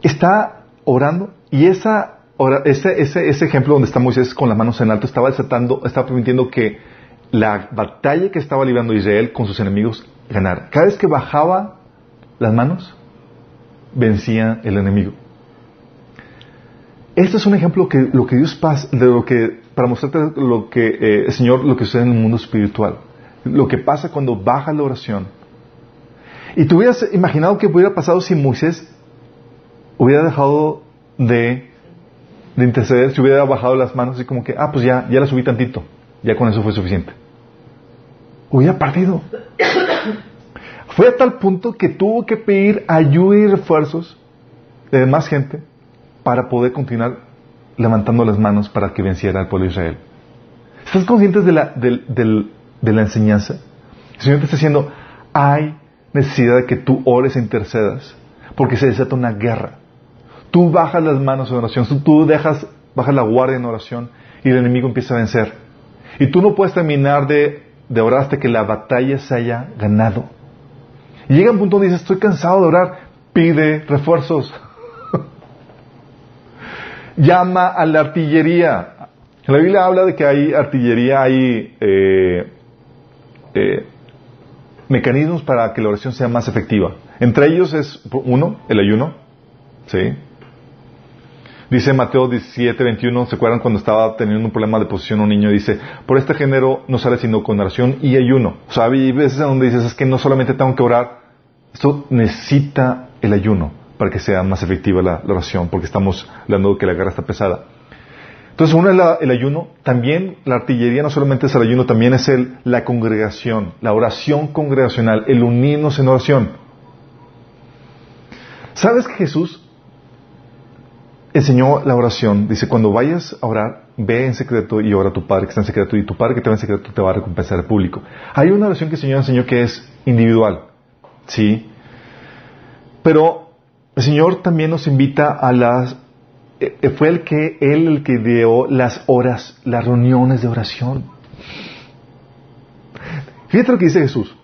Está orando y esa, ese, ese, ese ejemplo donde está Moisés con las manos en alto estaba desatando, estaba permitiendo que la batalla que estaba librando Israel con sus enemigos ganara. Cada vez que bajaba las manos, vencía el enemigo. Este es un ejemplo que lo que Dios pasa, de lo que, para mostrarte lo que, eh, Señor, lo que sucede en el mundo espiritual. Lo que pasa cuando baja la oración. Y tú hubieras imaginado que hubiera pasado si Moisés hubiera dejado de, de interceder, si hubiera bajado las manos y como que, ah, pues ya, ya la subí tantito, ya con eso fue suficiente. Hubiera partido. Fue a tal punto que tuvo que pedir ayuda y refuerzos de más gente para poder continuar levantando las manos para que venciera al pueblo de Israel. ¿Estás conscientes de la, de la enseñanza? El Señor te está diciendo, hay necesidad de que tú ores e intercedas, porque se desata una guerra. Tú bajas las manos en oración, tú dejas, bajas la guardia en oración y el enemigo empieza a vencer. Y tú no puedes terminar de, orar hasta que la batalla se haya ganado. Y llega un punto donde dices, estoy cansado de orar, pide refuerzos. Llama a la artillería. La Biblia habla de que hay artillería, hay eh, eh, mecanismos para que la oración sea más efectiva. Entre ellos es, uno, el ayuno. ¿Sí? Dice Mateo 17, 21, ¿se acuerdan cuando estaba teniendo un problema de posición un niño? Dice, por este género no sale sino con oración y ayuno. O sea, hay veces donde dices, es que no solamente tengo que orar, esto necesita el ayuno para que sea más efectiva la, oración, porque estamos hablando de que la guerra está pesada. Entonces, uno es el ayuno, también la artillería no solamente es el ayuno, también es el, la congregación, la oración congregacional, el unirnos en oración. ¿Sabes que Jesús enseñó la oración. Dice, cuando vayas a orar, ve en secreto y ora a tu Padre que está en secreto y tu Padre que te va en secreto te va a recompensar al público. Hay una oración que el Señor enseñó que es individual, ¿sí? Pero el Señor también nos invita a las... Eh, fue el que, Él el que dio las horas, las reuniones de oración. Fíjate lo que dice Jesús.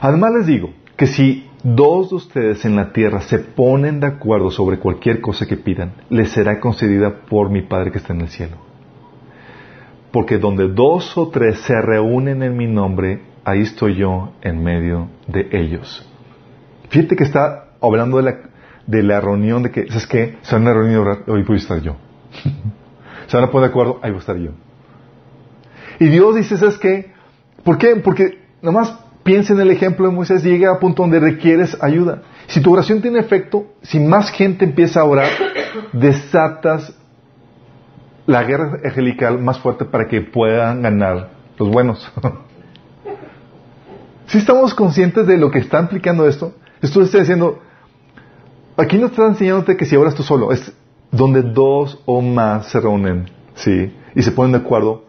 Además les digo que si dos de ustedes en la tierra se ponen de acuerdo sobre cualquier cosa que pidan, les será concedida por mi Padre que está en el cielo. Porque donde dos o tres se reúnen en mi nombre, ahí estoy yo en medio de ellos. Fíjate que está hablando de la, de la reunión, de que, ¿sabes qué? Se van a reunir hoy voy a estar yo. se van a poner de acuerdo, ahí voy a estar yo. Y Dios dice, ¿sabes qué? ¿Por qué? Porque nomás Piensa en el ejemplo de Moisés, llega a punto donde requieres ayuda. Si tu oración tiene efecto, si más gente empieza a orar, desatas la guerra angelical más fuerte para que puedan ganar los buenos. si estamos conscientes de lo que está implicando esto, esto está diciendo, aquí no está enseñándote que si oras tú solo, es donde dos o más se reúnen, ¿sí? Y se ponen de acuerdo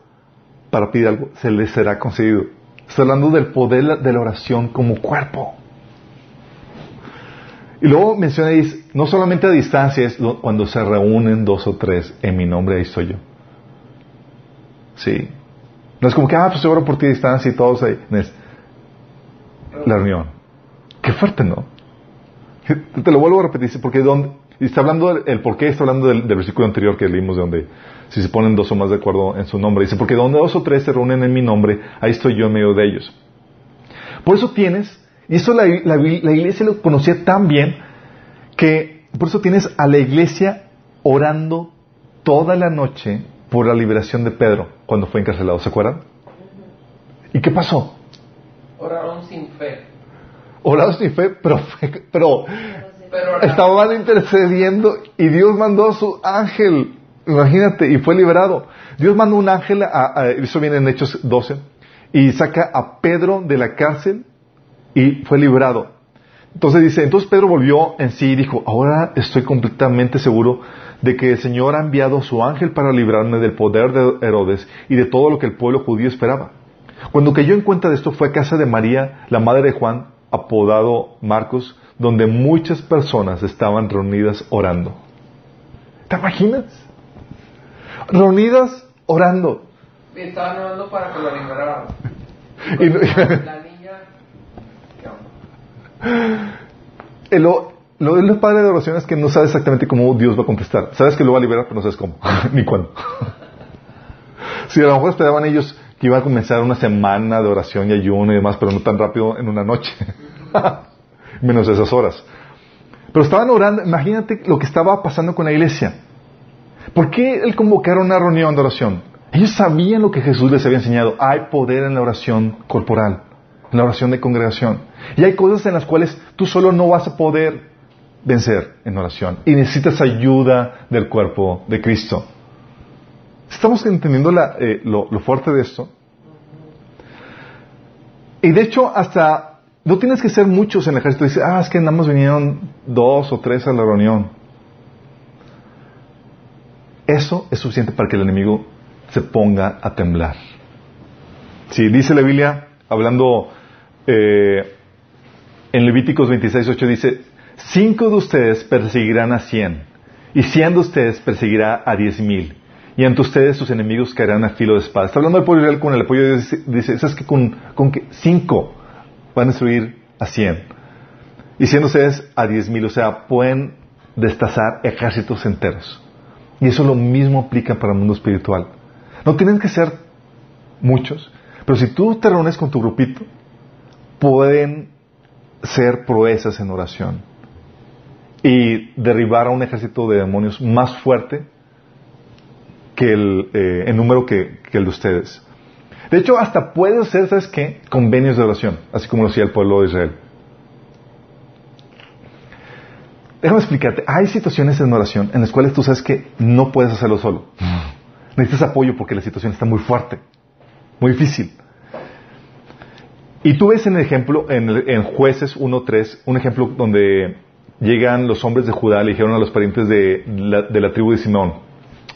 para pedir algo, se les será concedido. Estoy hablando del poder de la oración como cuerpo. Y luego mencionáis, no solamente a distancia, es cuando se reúnen dos o tres en mi nombre, ahí estoy yo. Sí. No es como que, ah, pues oro por ti a distancia y todos ahí. La reunión. Qué fuerte, ¿no? Te lo vuelvo a repetir, porque donde, está hablando, el por qué está hablando del, del, versículo anterior que leímos de donde si se ponen dos o más de acuerdo en su nombre. Dice, porque donde dos o tres se reúnen en mi nombre, ahí estoy yo en medio de ellos. Por eso tienes Y eso la, la, la iglesia lo conocía tan bien que por eso tienes a la iglesia orando toda la noche por la liberación de Pedro cuando fue encarcelado, ¿se acuerdan? ¿Y qué pasó? Oraron sin fe. Oraron sin fe, pero, pero, estaban intercediendo y Dios mandó a su ángel, imagínate, y fue liberado. Dios mandó un ángel, a, eso viene en Hechos 12, y saca a Pedro de la cárcel y fue liberado. Entonces dice, entonces Pedro volvió en sí y dijo, ahora estoy completamente seguro de que el Señor ha enviado a su ángel para librarme del poder de Herodes y de todo lo que el pueblo judío esperaba. Cuando cayó en cuenta de esto fue a casa de María, la madre de Juan, apodado Marcos, donde muchas personas estaban reunidas orando. ¿Te imaginas? Reunidas orando. estaban orando para que lo liberaran. la niña... lo, lo de los padres de oración es que no sabes exactamente cómo Dios va a contestar. Sabes que lo va a liberar, pero no sabes cómo, ni cuándo. si a lo mejor esperaban ellos que iba a comenzar una semana de oración y ayuno y demás, pero no tan rápido en una noche. Menos esas horas. Pero estaban orando, imagínate lo que estaba pasando con la iglesia. ¿Por qué el convocar una reunión de oración? Ellos sabían lo que Jesús les había enseñado. Hay poder en la oración corporal, en la oración de congregación. Y hay cosas en las cuales tú solo no vas a poder vencer en oración. Y necesitas ayuda del cuerpo de Cristo. ¿Estamos entendiendo eh, lo, fuerte de esto? Y de hecho, hasta no tienes que ser muchos en el ejército. Dice, ah, es que nada más vinieron dos o tres a la reunión. Eso es suficiente para que el enemigo se ponga a temblar. Si dice la Biblia, hablando eh, en Levíticos 26.8, dice, cinco de ustedes perseguirán a cien, y cien de ustedes perseguirá a diez mil y ante ustedes sus enemigos caerán a filo de espada. Está hablando del pueblo Israel con el apoyo de Dios. Dice, ¿sabes que con, cinco van a destruir a cien? Y cien ustedes a diez mil. O sea, pueden destazar ejércitos enteros. Y eso lo mismo aplica para el mundo espiritual. No tienen que ser muchos, pero si tú te reúnes con tu grupito, pueden ser proezas en oración y derribar a un ejército de demonios más fuerte que el, eh, número que, el de ustedes. De hecho, hasta puede ser, ¿sabes qué? Convenios de oración, así como lo hacía el pueblo de Israel. Déjame explicarte, hay situaciones en oración en las cuales tú sabes que no puedes hacerlo solo. Necesitas apoyo porque la situación está muy fuerte, muy difícil. Y tú ves en el ejemplo, en, Jueces 1.3, un ejemplo donde llegan los hombres de Judá, le dijeron a los parientes de la, de la tribu de Simón,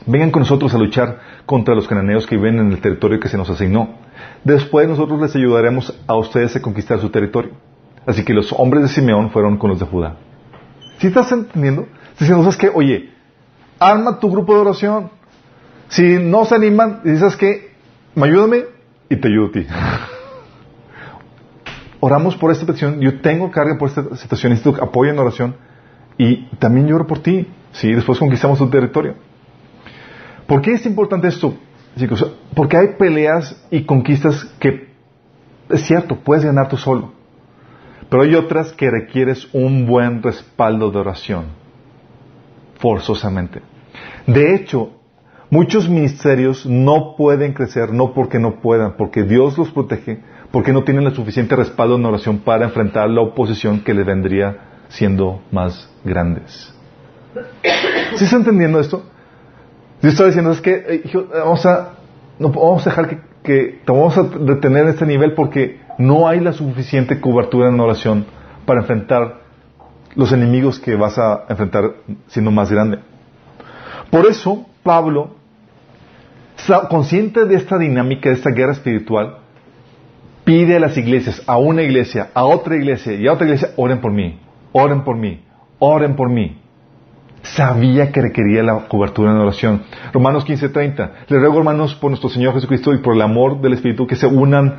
vengan con nosotros a luchar contra los cananeos que viven en el territorio que se nos asignó. Después nosotros les ayudaremos a ustedes a conquistar su territorio. Así que los hombres de Simeón fueron con los de Judá. ¿Sí estás entendiendo? Diciendo, ¿sabes qué? Oye, arma tu grupo de oración. Si no se animan, dices que, me ayúdame y te ayudo a ti. Oramos por esta petición. Yo tengo carga por esta situación. Necesito apoyo en oración. Y también lloro por ti. Sí, después conquistamos tu territorio. ¿Por qué es importante esto, chicos? Porque hay peleas y conquistas que, es cierto, puedes ganar tú solo. Pero hay otras que requieres un buen respaldo de oración. Forzosamente. De hecho, muchos ministerios no pueden crecer, no porque no puedan, porque Dios los protege, porque no tienen el suficiente respaldo en oración para enfrentar la oposición que les vendría siendo más grandes. ¿Sí está entendiendo esto? Dios está diciendo, es que eh, vamos a, no vamos a dejar que, que te vamos a detener en este nivel porque no hay la suficiente cobertura en oración para enfrentar los enemigos que vas a enfrentar siendo más grande. Por eso, Pablo, consciente de esta dinámica, de esta guerra espiritual, pide a las iglesias, a una iglesia, a otra iglesia y a otra iglesia, oren por mí, oren por mí, oren por mí. Sabía que requería la cobertura en oración. Romanos 15:30. Les ruego, hermanos, por nuestro Señor Jesucristo y por el amor del Espíritu, que se unan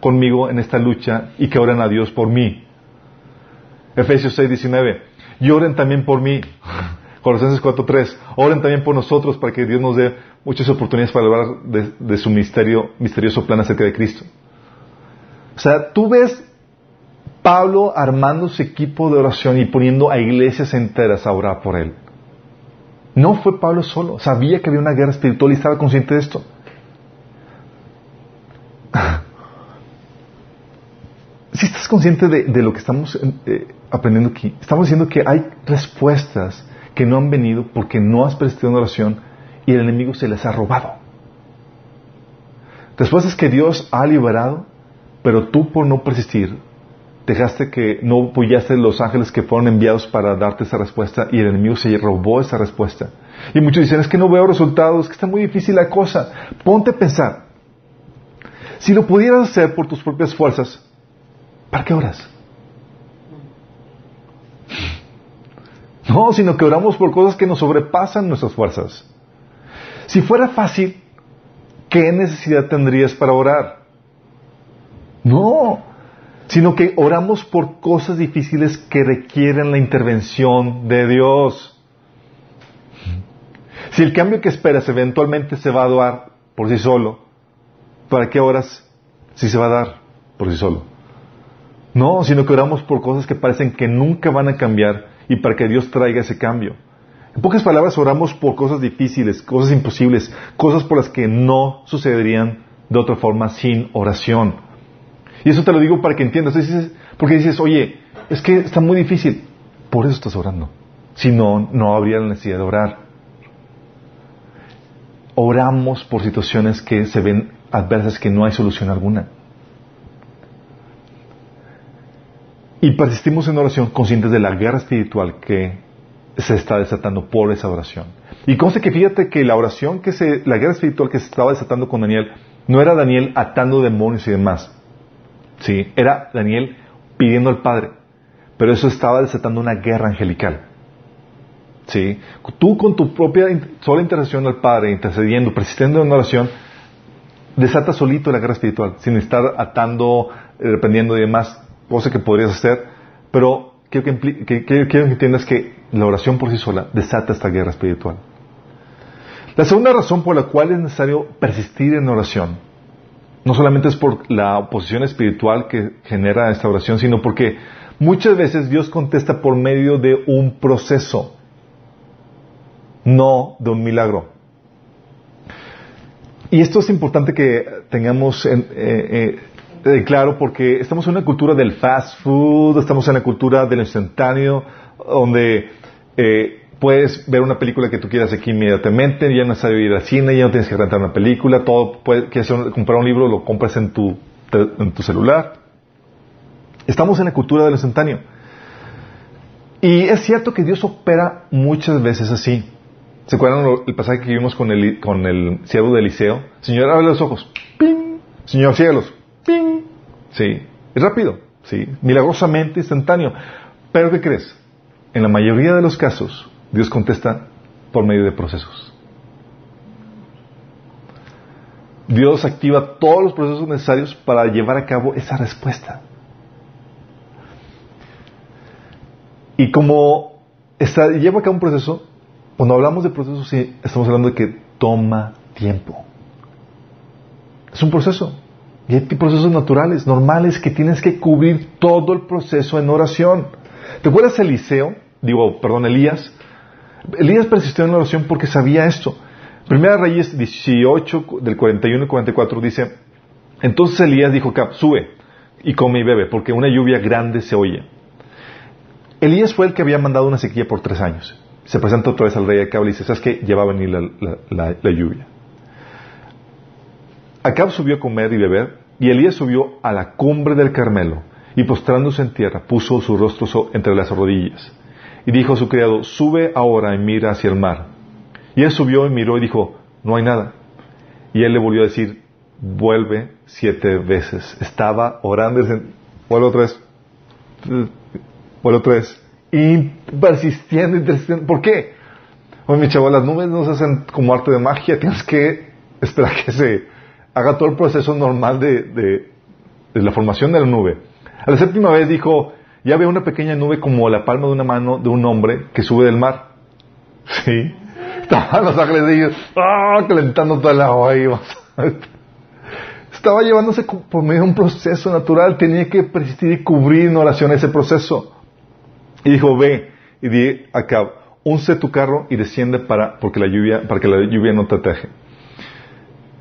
conmigo en esta lucha y que oren a Dios por mí. Efesios 6:19. Y oren también por mí. Colosenses 4:3. Oren también por nosotros para que Dios nos dé muchas oportunidades para hablar de, de su misterio, misterioso plan acerca de Cristo. O sea, tú ves Pablo armando su equipo de oración y poniendo a iglesias enteras a orar por él. No fue Pablo solo, sabía que había una guerra espiritual y estaba consciente de esto. Si estás consciente de, lo que estamos eh, aprendiendo aquí, estamos diciendo que hay respuestas que no han venido porque no has prestado una oración y el enemigo se les ha robado. Respuestas que Dios ha liberado, pero tú por no persistir, dejaste que no apoyaste los ángeles que fueron enviados para darte esa respuesta y el enemigo se robó esa respuesta. Y muchos dicen, es que no veo resultados, que está muy difícil la cosa. Ponte a pensar, si lo pudieras hacer por tus propias fuerzas, ¿Para qué oras? No, sino que oramos por cosas que nos sobrepasan nuestras fuerzas. Si fuera fácil, ¿qué necesidad tendrías para orar? No, sino que oramos por cosas difíciles que requieren la intervención de Dios. Si el cambio que esperas eventualmente se va a dar por sí solo, ¿para qué oras si se va a dar por sí solo? No, sino que oramos por cosas que parecen que nunca van a cambiar y para que Dios traiga ese cambio. En pocas palabras, oramos por cosas difíciles, cosas imposibles, cosas por las que no sucederían de otra forma sin oración. Y eso te lo digo para que entiendas. Porque dices, oye, es que está muy difícil. Por eso estás orando. Si no, no habría la necesidad de orar. Oramos por situaciones que se ven adversas, que no hay solución alguna. Y persistimos en oración conscientes de la guerra espiritual que se está desatando por esa oración. Y conste que fíjate que la oración que se, la guerra espiritual que se estaba desatando con Daniel, no era Daniel atando demonios y demás. Sí, era Daniel pidiendo al Padre. Pero eso estaba desatando una guerra angelical. Sí, tú con tu propia sola intercesión al Padre, intercediendo, persistiendo en oración, desata solito la guerra espiritual, sin estar atando, eh, dependiendo de demás cosa que podrías hacer, pero quiero que, quiero que entiendas que la oración por sí sola desata esta guerra espiritual. La segunda razón por la cual es necesario persistir en oración, no solamente es por la oposición espiritual que genera esta oración, sino porque muchas veces Dios contesta por medio de un proceso, no de un milagro. Y esto es importante que tengamos en, eh, eh, claro, porque estamos en una cultura del fast food, estamos en la cultura del instantáneo, donde eh, puedes ver una película que tú quieras aquí inmediatamente, ya no necesario ir al cine, ya no tienes que rentar una película, todo, puedes, comprar un libro, lo compras en tu, tu celular. Estamos en la cultura del instantáneo. Y es cierto que Dios opera muchas veces así. ¿Se acuerdan el pasaje que vimos con el, con el siervo de Eliseo? Señor, abre los ojos. ¡Ping! Señor, cielos. ¡Ping! Sí, es rápido, sí, milagrosamente instantáneo. Pero ¿qué crees? En la mayoría de los casos, Dios contesta por medio de procesos. Dios activa todos los procesos necesarios para llevar a cabo esa respuesta. Y como está, lleva a cabo un proceso, cuando hablamos de procesos, sí, estamos hablando de que toma tiempo. Es un proceso. Y hay procesos naturales, normales, que tienes que cubrir todo el proceso en oración. ¿Te acuerdas Eliseo? Digo, perdón, Elías. Elías persistió en la oración porque sabía esto. Primera Reyes 18, del 41 y 44 dice, entonces Elías dijo, Cap, sube y come y bebe, porque una lluvia grande se oye. Elías fue el que había mandado una sequía por tres años. Se presenta otra vez al rey Acab y dice, ¿sabes qué? Ya va a venir la lluvia. Acab subió a comer y beber, y Elías subió a la cumbre del Carmelo, y postrándose en tierra, puso su rostro entre las rodillas. Y dijo a su criado, sube ahora y mira hacia el mar. Y él subió y miró y dijo, no hay nada. Y él le volvió a decir, vuelve siete veces. Estaba orando, vuelve otra vez, vuelve otra vez. Y persistiendo, persistiendo. ¿Por qué? Oye, mi chavo, las nubes no se hacen como arte de magia, tienes que esperar que se haga todo el proceso normal de, de, la formación de la nube. A la séptima vez dijo, ya veo una pequeña nube como la palma de una mano de un hombre que sube del mar. Sí. Estaban los ángeles de ellos, ¡ah! calentando toda el agua. Estaba llevándose por medio de un proceso natural, tenía que persistir y cubrir en oración ese proceso. Y dijo, ve, y di acá, unce tu carro y desciende para, porque la lluvia, para que la lluvia no te ataje.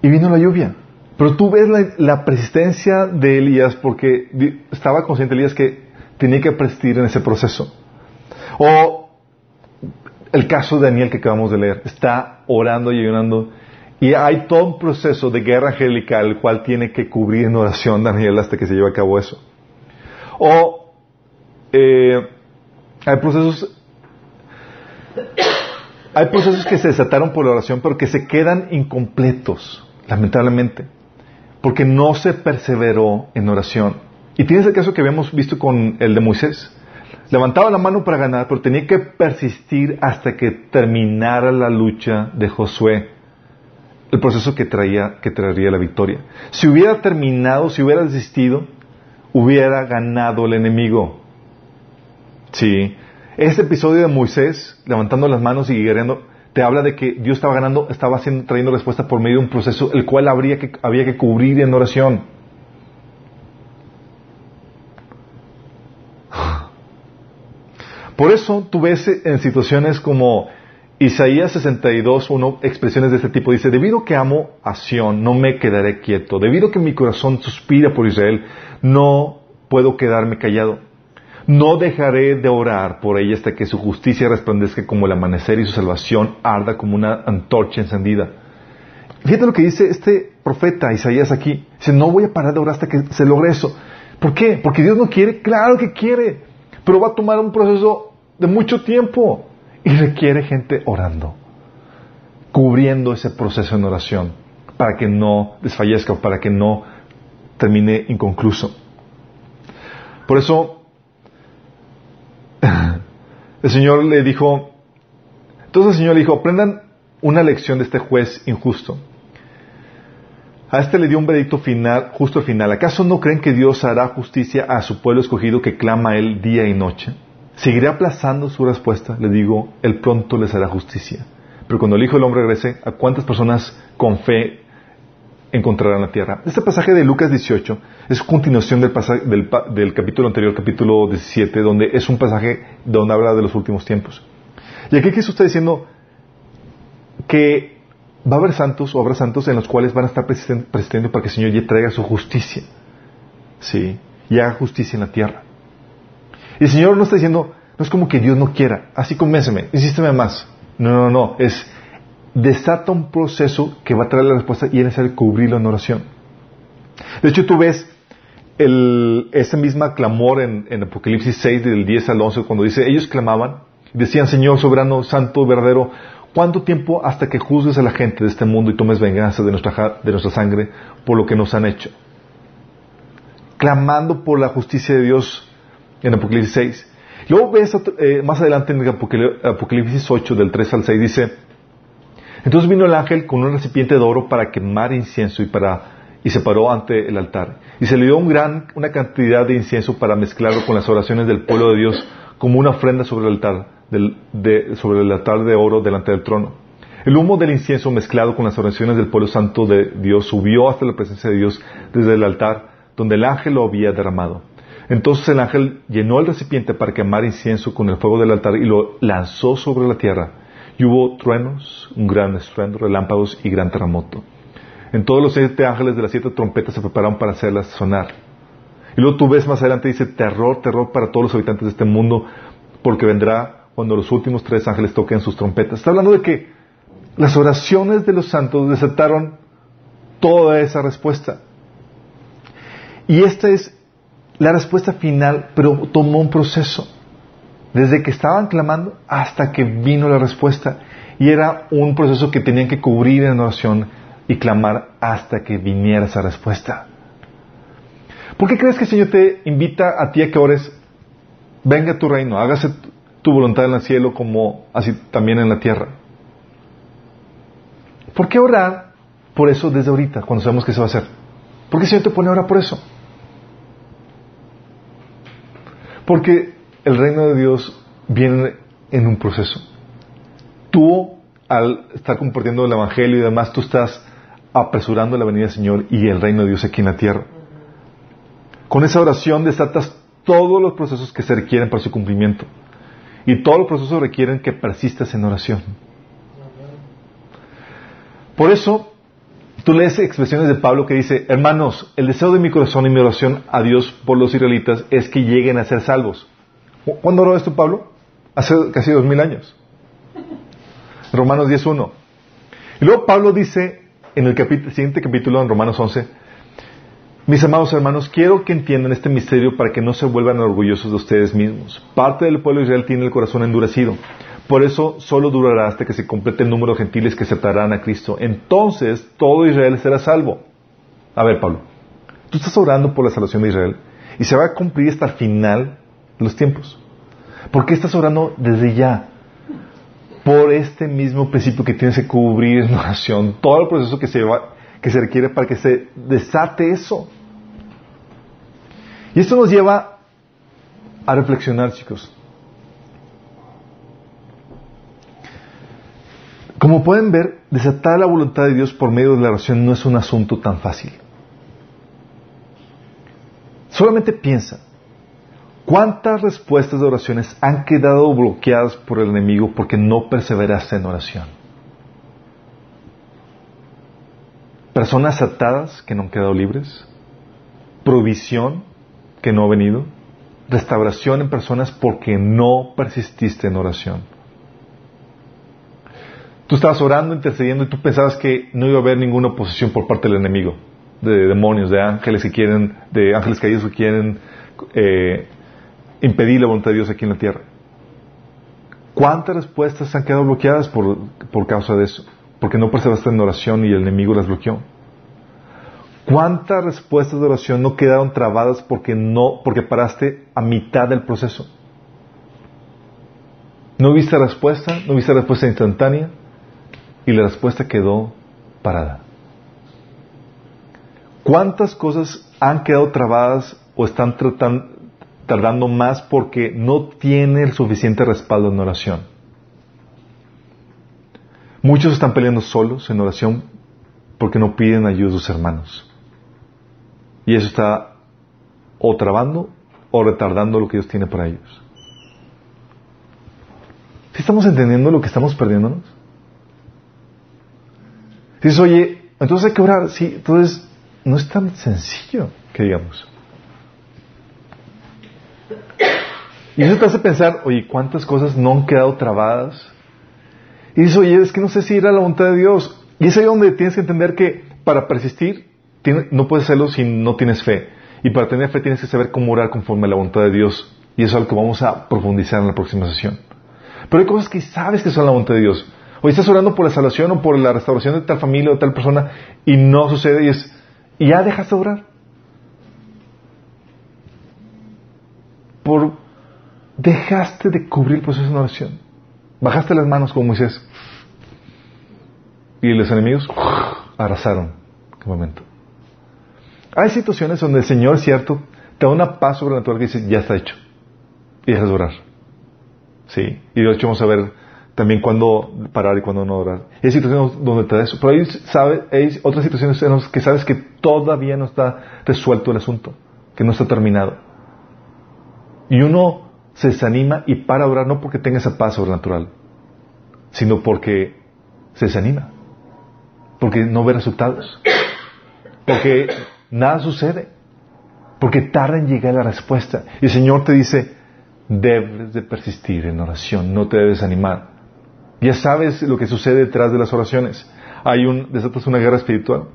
Y vino la lluvia. Pero tú ves la, persistencia de Elías porque estaba consciente Elías que tenía que persistir en ese proceso. O el caso de Daniel que acabamos de leer, está orando y ayunando y hay todo un proceso de guerra angelical el cual tiene que cubrir en oración Daniel hasta que se lleve a cabo eso. O eh, hay procesos hay procesos que se desataron por la oración pero que se quedan incompletos, lamentablemente, porque no se perseveró en oración. Y tienes el caso que habíamos visto con el de Moisés. Levantaba la mano para ganar, pero tenía que persistir hasta que terminara la lucha de Josué el proceso que, traía, que traería la victoria. Si hubiera terminado, si hubiera desistido, hubiera ganado el enemigo. Sí. Este episodio de Moisés, levantando las manos y guerreando, te habla de que Dios estaba ganando, estaba haciendo, trayendo respuesta por medio de un proceso el cual habría que, había que cubrir en oración. Por eso tú ves en situaciones como Isaías 62, uno, expresiones de este tipo, dice, debido que amo a Sión, no me quedaré quieto. Debido que mi corazón suspira por Israel, no puedo quedarme callado. No dejaré de orar por ella hasta que su justicia resplandezca como el amanecer y su salvación arda como una antorcha encendida. Fíjate lo que dice este profeta Isaías aquí. Dice, no voy a parar de orar hasta que se logre eso. ¿Por qué? Porque Dios no quiere, claro que quiere, pero va a tomar un proceso de mucho tiempo. Y requiere gente orando, cubriendo ese proceso en oración, para que no desfallezca, para que no termine inconcluso. Por eso, el Señor le dijo, entonces el Señor le dijo, aprendan una lección de este juez injusto. A este le dio un veredicto final, justo al final. ¿Acaso no creen que Dios hará justicia a su pueblo escogido que clama a Él día y noche? Seguiré aplazando su respuesta, le digo, Él pronto les hará justicia. Pero cuando el Hijo del Hombre regrese, ¿a cuántas personas con fe encontrarán la tierra? Este pasaje de Lucas 18 es continuación del, pasaje, del, capítulo anterior, capítulo 17, donde es un pasaje donde habla de los últimos tiempos. Y aquí Jesús está diciendo que va a haber santos o habrá santos en los cuales van a estar presistiendo para que el Señor ya traiga su justicia. Sí, y haga justicia en la tierra. Y el Señor no está diciendo, no es como que Dios no quiera, así convénceme, insísteme más. No, no, no, es desata un proceso que va a traer la respuesta y es necesario cubrirlo en oración. De hecho, tú ves ese mismo clamor en, en, Apocalipsis 6, del 10 al 11, cuando dice, ellos clamaban, decían, Señor soberano, santo, verdadero, ¿cuánto tiempo hasta que juzgues a la gente de este mundo y tomes venganza de nuestra, de nuestra sangre por lo que nos han hecho? Clamando por la justicia de Dios en Apocalipsis 6. Luego ves eh, más adelante en Apocalipsis 8, del 3 al 6, dice, entonces vino el ángel con un recipiente de oro para quemar incienso y para y se paró ante el altar. Y se le dio un gran, una cantidad de incienso para mezclarlo con las oraciones del pueblo de Dios como una ofrenda sobre el altar, sobre el altar de oro delante del trono. El humo del incienso mezclado con las oraciones del pueblo santo de Dios subió hasta la presencia de Dios desde el altar donde el ángel lo había derramado. Entonces el ángel llenó el recipiente para quemar incienso con el fuego del altar y lo lanzó sobre la tierra. Y hubo truenos, un gran estruendo, relámpagos y gran terremoto. En todos los siete ángeles de las siete trompetas se prepararon para hacerlas sonar. Y luego tú ves más adelante, dice, terror, terror para todos los habitantes de este mundo, porque vendrá cuando los últimos tres ángeles toquen sus trompetas. Está hablando de que las oraciones de los santos desataron toda esa respuesta. Y esta es la respuesta final, pero tomó un proceso. Desde que estaban clamando hasta que vino la respuesta. Y era un proceso que tenían que cubrir en oración y clamar hasta que viniera esa respuesta. ¿Por qué crees que el Señor te invita a ti a que ores? Venga a tu reino, hágase tu voluntad en el cielo como así también en la tierra. ¿Por qué orar por eso desde ahorita, cuando sabemos que se va a hacer? ¿Por qué el Señor te pone a orar por eso? Porque el reino de Dios viene en un proceso. Tú, al estar compartiendo el Evangelio y demás, tú estás apresurando la venida del Señor y el reino de Dios aquí en la tierra. Con esa oración desatas todos los procesos que se requieren para su cumplimiento. Y todos los procesos requieren que persistas en oración. Por eso, tú lees expresiones de Pablo que dice, hermanos, el deseo de mi corazón y mi oración a Dios por los israelitas es que lleguen a ser salvos. ¿Cuándo oró esto Pablo? Hace casi dos mil años. Romanos 10.1. Y luego Pablo dice en el siguiente capítulo, en Romanos 11, mis amados hermanos, quiero que entiendan este misterio para que no se vuelvan orgullosos de ustedes mismos. Parte del pueblo de Israel tiene el corazón endurecido. Por eso solo durará hasta que se complete el número de gentiles que aceptarán a Cristo. Entonces todo Israel será salvo. A ver, Pablo, tú estás orando por la salvación de Israel y se va a cumplir hasta el final de los tiempos. ¿Por qué estás orando desde ya? Por este mismo principio que tienes que cubrir en oración, todo el proceso que se, va, que se requiere para que se desate eso. Y esto nos lleva a reflexionar, chicos. Como pueden ver, desatar la voluntad de Dios por medio de la oración no es un asunto tan fácil. Solamente piensa, ¿cuántas respuestas de oraciones han quedado bloqueadas por el enemigo porque no perseveraste en oración? Personas atadas que no han quedado libres, provisión que no ha venido, restauración en personas porque no persististe en oración. Tú estabas orando, intercediendo y tú pensabas que no iba a haber ninguna oposición por parte del enemigo, de demonios, de ángeles que quieren, de ángeles caídos que quieren eh, impedir la voluntad de Dios aquí en la tierra. ¿Cuántas respuestas han quedado bloqueadas por, por causa de eso? Porque no perseveraste en oración y el enemigo las bloqueó. ¿Cuántas respuestas de oración no quedaron trabadas porque no, porque paraste a mitad del proceso? No viste respuesta, no viste respuesta instantánea y la respuesta quedó parada. ¿Cuántas cosas han quedado trabadas o están tardando más porque no tiene el suficiente respaldo en oración? Muchos están peleando solos en oración porque no piden ayuda a sus hermanos. Y eso está o trabando o retardando lo que Dios tiene para ellos. ¿Sí estamos entendiendo lo que estamos perdiéndonos? Dices, oye, entonces hay que orar. Sí, entonces no es tan sencillo que digamos. Y eso te hace pensar, oye, ¿cuántas cosas no han quedado trabadas? Y dices, oye, es que no sé si ir a la voluntad de Dios. Y es ahí donde tienes que entender que para persistir no puedes hacerlo si no tienes fe. Y para tener fe tienes que saber cómo orar conforme a la voluntad de Dios. Y eso es algo que vamos a profundizar en la próxima sesión. Pero hay cosas que sabes que son la voluntad de Dios. Hoy estás orando por la salvación o por la restauración de tal familia o de tal persona y no sucede y es, ya dejas de orar. Por, dejaste de cubrir el proceso de oración. Bajaste las manos como Moisés. Y los enemigos arrasaron. Qué momento. Hay situaciones donde el Señor, cierto, te da una paz sobrenatural que dice, ya está hecho. Y dejas de orar. Sí. Y de hecho vamos a ver también cuándo parar y cuándo no orar. hay situaciones donde te da eso. Pero hay, sabe, hay otras situaciones en las que sabes que todavía no está resuelto el asunto, que no está terminado. Y uno se desanima y para orar no porque tenga esa paz sobrenatural, sino porque se desanima, porque no ve resultados, porque nada sucede. Porque tarda en llegar la respuesta. Y el Señor te dice, debes de persistir en oración, no te debes animar. Ya sabes lo que sucede detrás de las oraciones. Hay un, desatas una guerra espiritual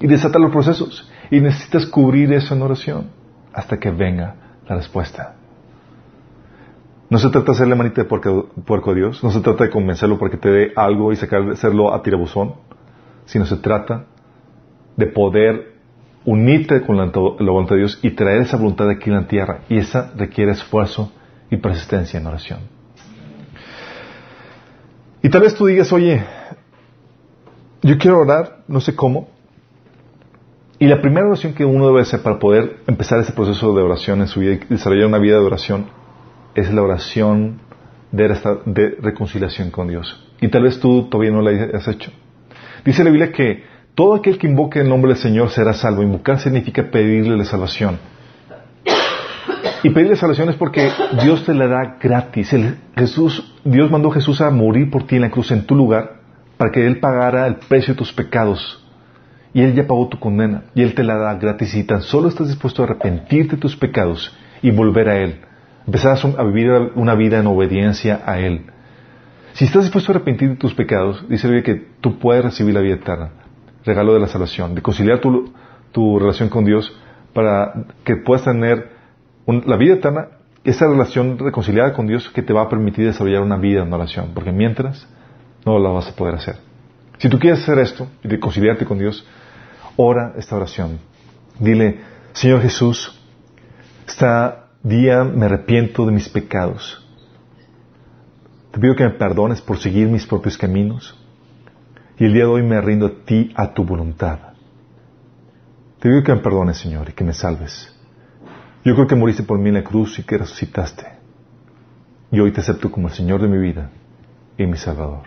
y desata los procesos. Y necesitas cubrir eso en oración hasta que venga la respuesta. No se trata de hacerle manita de puerco, a Dios, no se trata de convencerlo para que te dé algo y sacar, hacerlo a tirabuzón, sino se trata de poder unirte con la, voluntad de Dios y traer esa voluntad aquí en la tierra. Y esa requiere esfuerzo y persistencia en oración. Y tal vez tú digas, oye, yo quiero orar, no sé cómo. Y la primera oración que uno debe hacer para poder empezar ese proceso de oración en su vida y desarrollar una vida de oración es la oración de, de reconciliación con Dios. Y tal vez tú todavía no la has hecho. Dice la Biblia que todo aquel que invoque el nombre del Señor será salvo. Invocar significa pedirle la salvación. Y pedirle salvación es porque Dios te la da gratis. Jesús, Dios mandó a Jesús a morir por ti en la cruz en tu lugar para que Él pagara el precio de tus pecados. Y Él ya pagó tu condena y Él te la da gratis. Y tan solo estás dispuesto a arrepentirte de tus pecados y volver a Él. Empezar a vivir una vida en obediencia a Él. Si estás dispuesto a arrepentir de tus pecados, dice el que tú puedes recibir la vida eterna, regalo de la salvación, de conciliar tu, tu relación con Dios para que puedas tener la vida eterna, esa relación reconciliada con Dios que te va a permitir desarrollar una vida en oración, porque mientras no la vas a poder hacer. Si tú quieres hacer esto y reconciliarte con Dios, ora esta oración. Dile, Señor Jesús, este día me arrepiento de mis pecados te pido que me perdones por seguir mis propios caminos. Y el día de hoy me rindo a ti, a tu voluntad. Te pido que me perdones, Señor, y que me salves. Yo creo que moriste por mí en la cruz y que resucitaste. Y hoy te acepto como el Señor de mi vida y mi Salvador.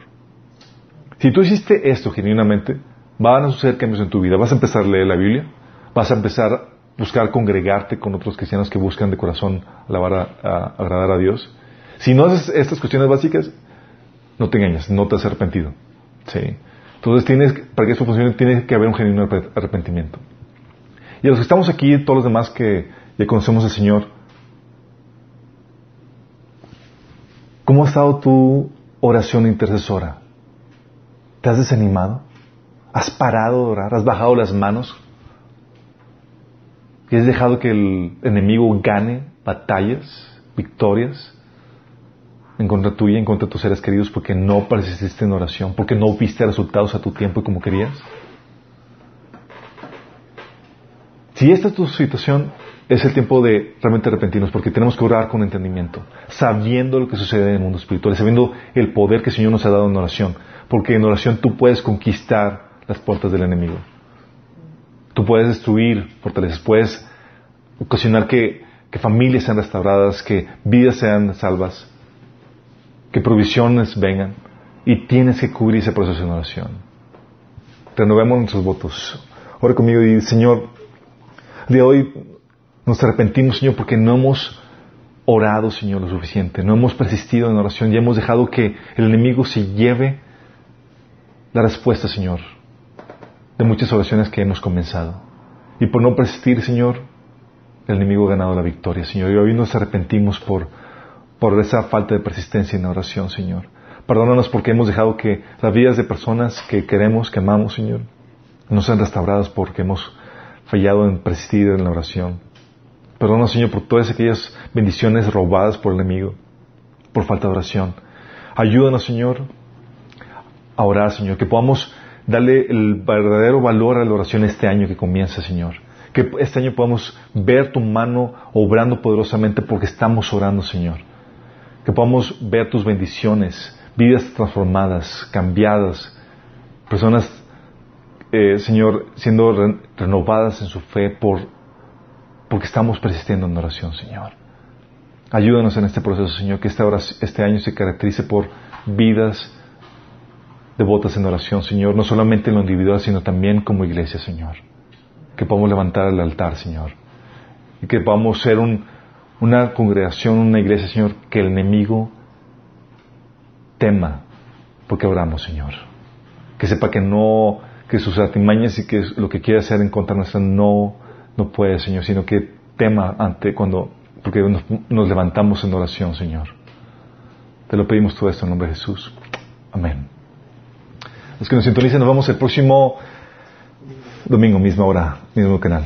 Si tú hiciste esto genuinamente, van a suceder cambios en tu vida. Vas a empezar a leer la Biblia, vas a empezar a buscar congregarte con otros cristianos que buscan de corazón alabar a agradar a Dios. Si no haces estas cuestiones básicas, no te engañas, no te has arrepentido. ¿sí? Entonces, tienes, para que eso funcione, tiene que haber un genuino arrepentimiento. Y a los que estamos aquí, todos los demás que ya conocemos al Señor, ¿cómo ha estado tu oración intercesora? ¿Te has desanimado? ¿Has parado de orar? ¿Has bajado las manos? ¿Y has dejado que el enemigo gane batallas, victorias? En contra tuya, en contra de tus seres queridos, porque no persististe en oración, porque no viste resultados a tu tiempo y como querías? Si esta es tu situación, es el tiempo de realmente arrepentirnos, porque tenemos que orar con entendimiento, sabiendo lo que sucede en el mundo espiritual, sabiendo el poder que el Señor nos ha dado en oración, porque en oración tú puedes conquistar las puertas del enemigo. Tú puedes destruir fortalezas, puedes ocasionar que, que familias sean restauradas, que vidas sean salvas, que provisiones vengan y tienes que cubrir ese proceso de oración. Renovemos nuestros votos. Ora conmigo y Señor, de hoy nos arrepentimos, Señor, porque no hemos orado, Señor, lo suficiente. No hemos persistido en oración y hemos dejado que el enemigo se lleve la respuesta, Señor, de muchas oraciones que hemos comenzado. Y por no persistir, Señor, el enemigo ha ganado la victoria, Señor. Y hoy nos arrepentimos por por esa falta de persistencia en la oración, Señor. Perdónanos porque hemos dejado que las vidas de personas que queremos, que amamos, Señor, no sean restauradas porque hemos fallado en persistir en la oración. Perdónanos, Señor, por todas aquellas bendiciones robadas por el enemigo, por falta de oración. Ayúdanos, Señor, a orar, Señor, que podamos darle el verdadero valor a la oración este año que comienza, Señor. Que este año podamos ver tu mano obrando poderosamente porque estamos orando, Señor que podamos ver tus bendiciones, vidas transformadas, cambiadas, personas, eh, Señor, siendo renovadas en su fe por, porque estamos persistiendo en oración, Señor. Ayúdanos en este proceso, Señor, que este, este año se caracterice por vidas devotas en oración, Señor, no solamente en lo individual, sino también como iglesia, Señor. Que podamos levantar el altar, Señor. Y que podamos ser un, una congregación, una iglesia, Señor, que el enemigo tema porque oramos, Señor. Que sepa que no, que sus artimañas y que lo que quiere hacer en contra nuestra no, no puede, Señor, sino que tema ante cuando, porque nos, nos levantamos en oración, Señor. Te lo pedimos todo esto en nombre de Jesús. Amén. Los que nos sintonicen, nos vemos el próximo domingo, misma hora, mismo canal.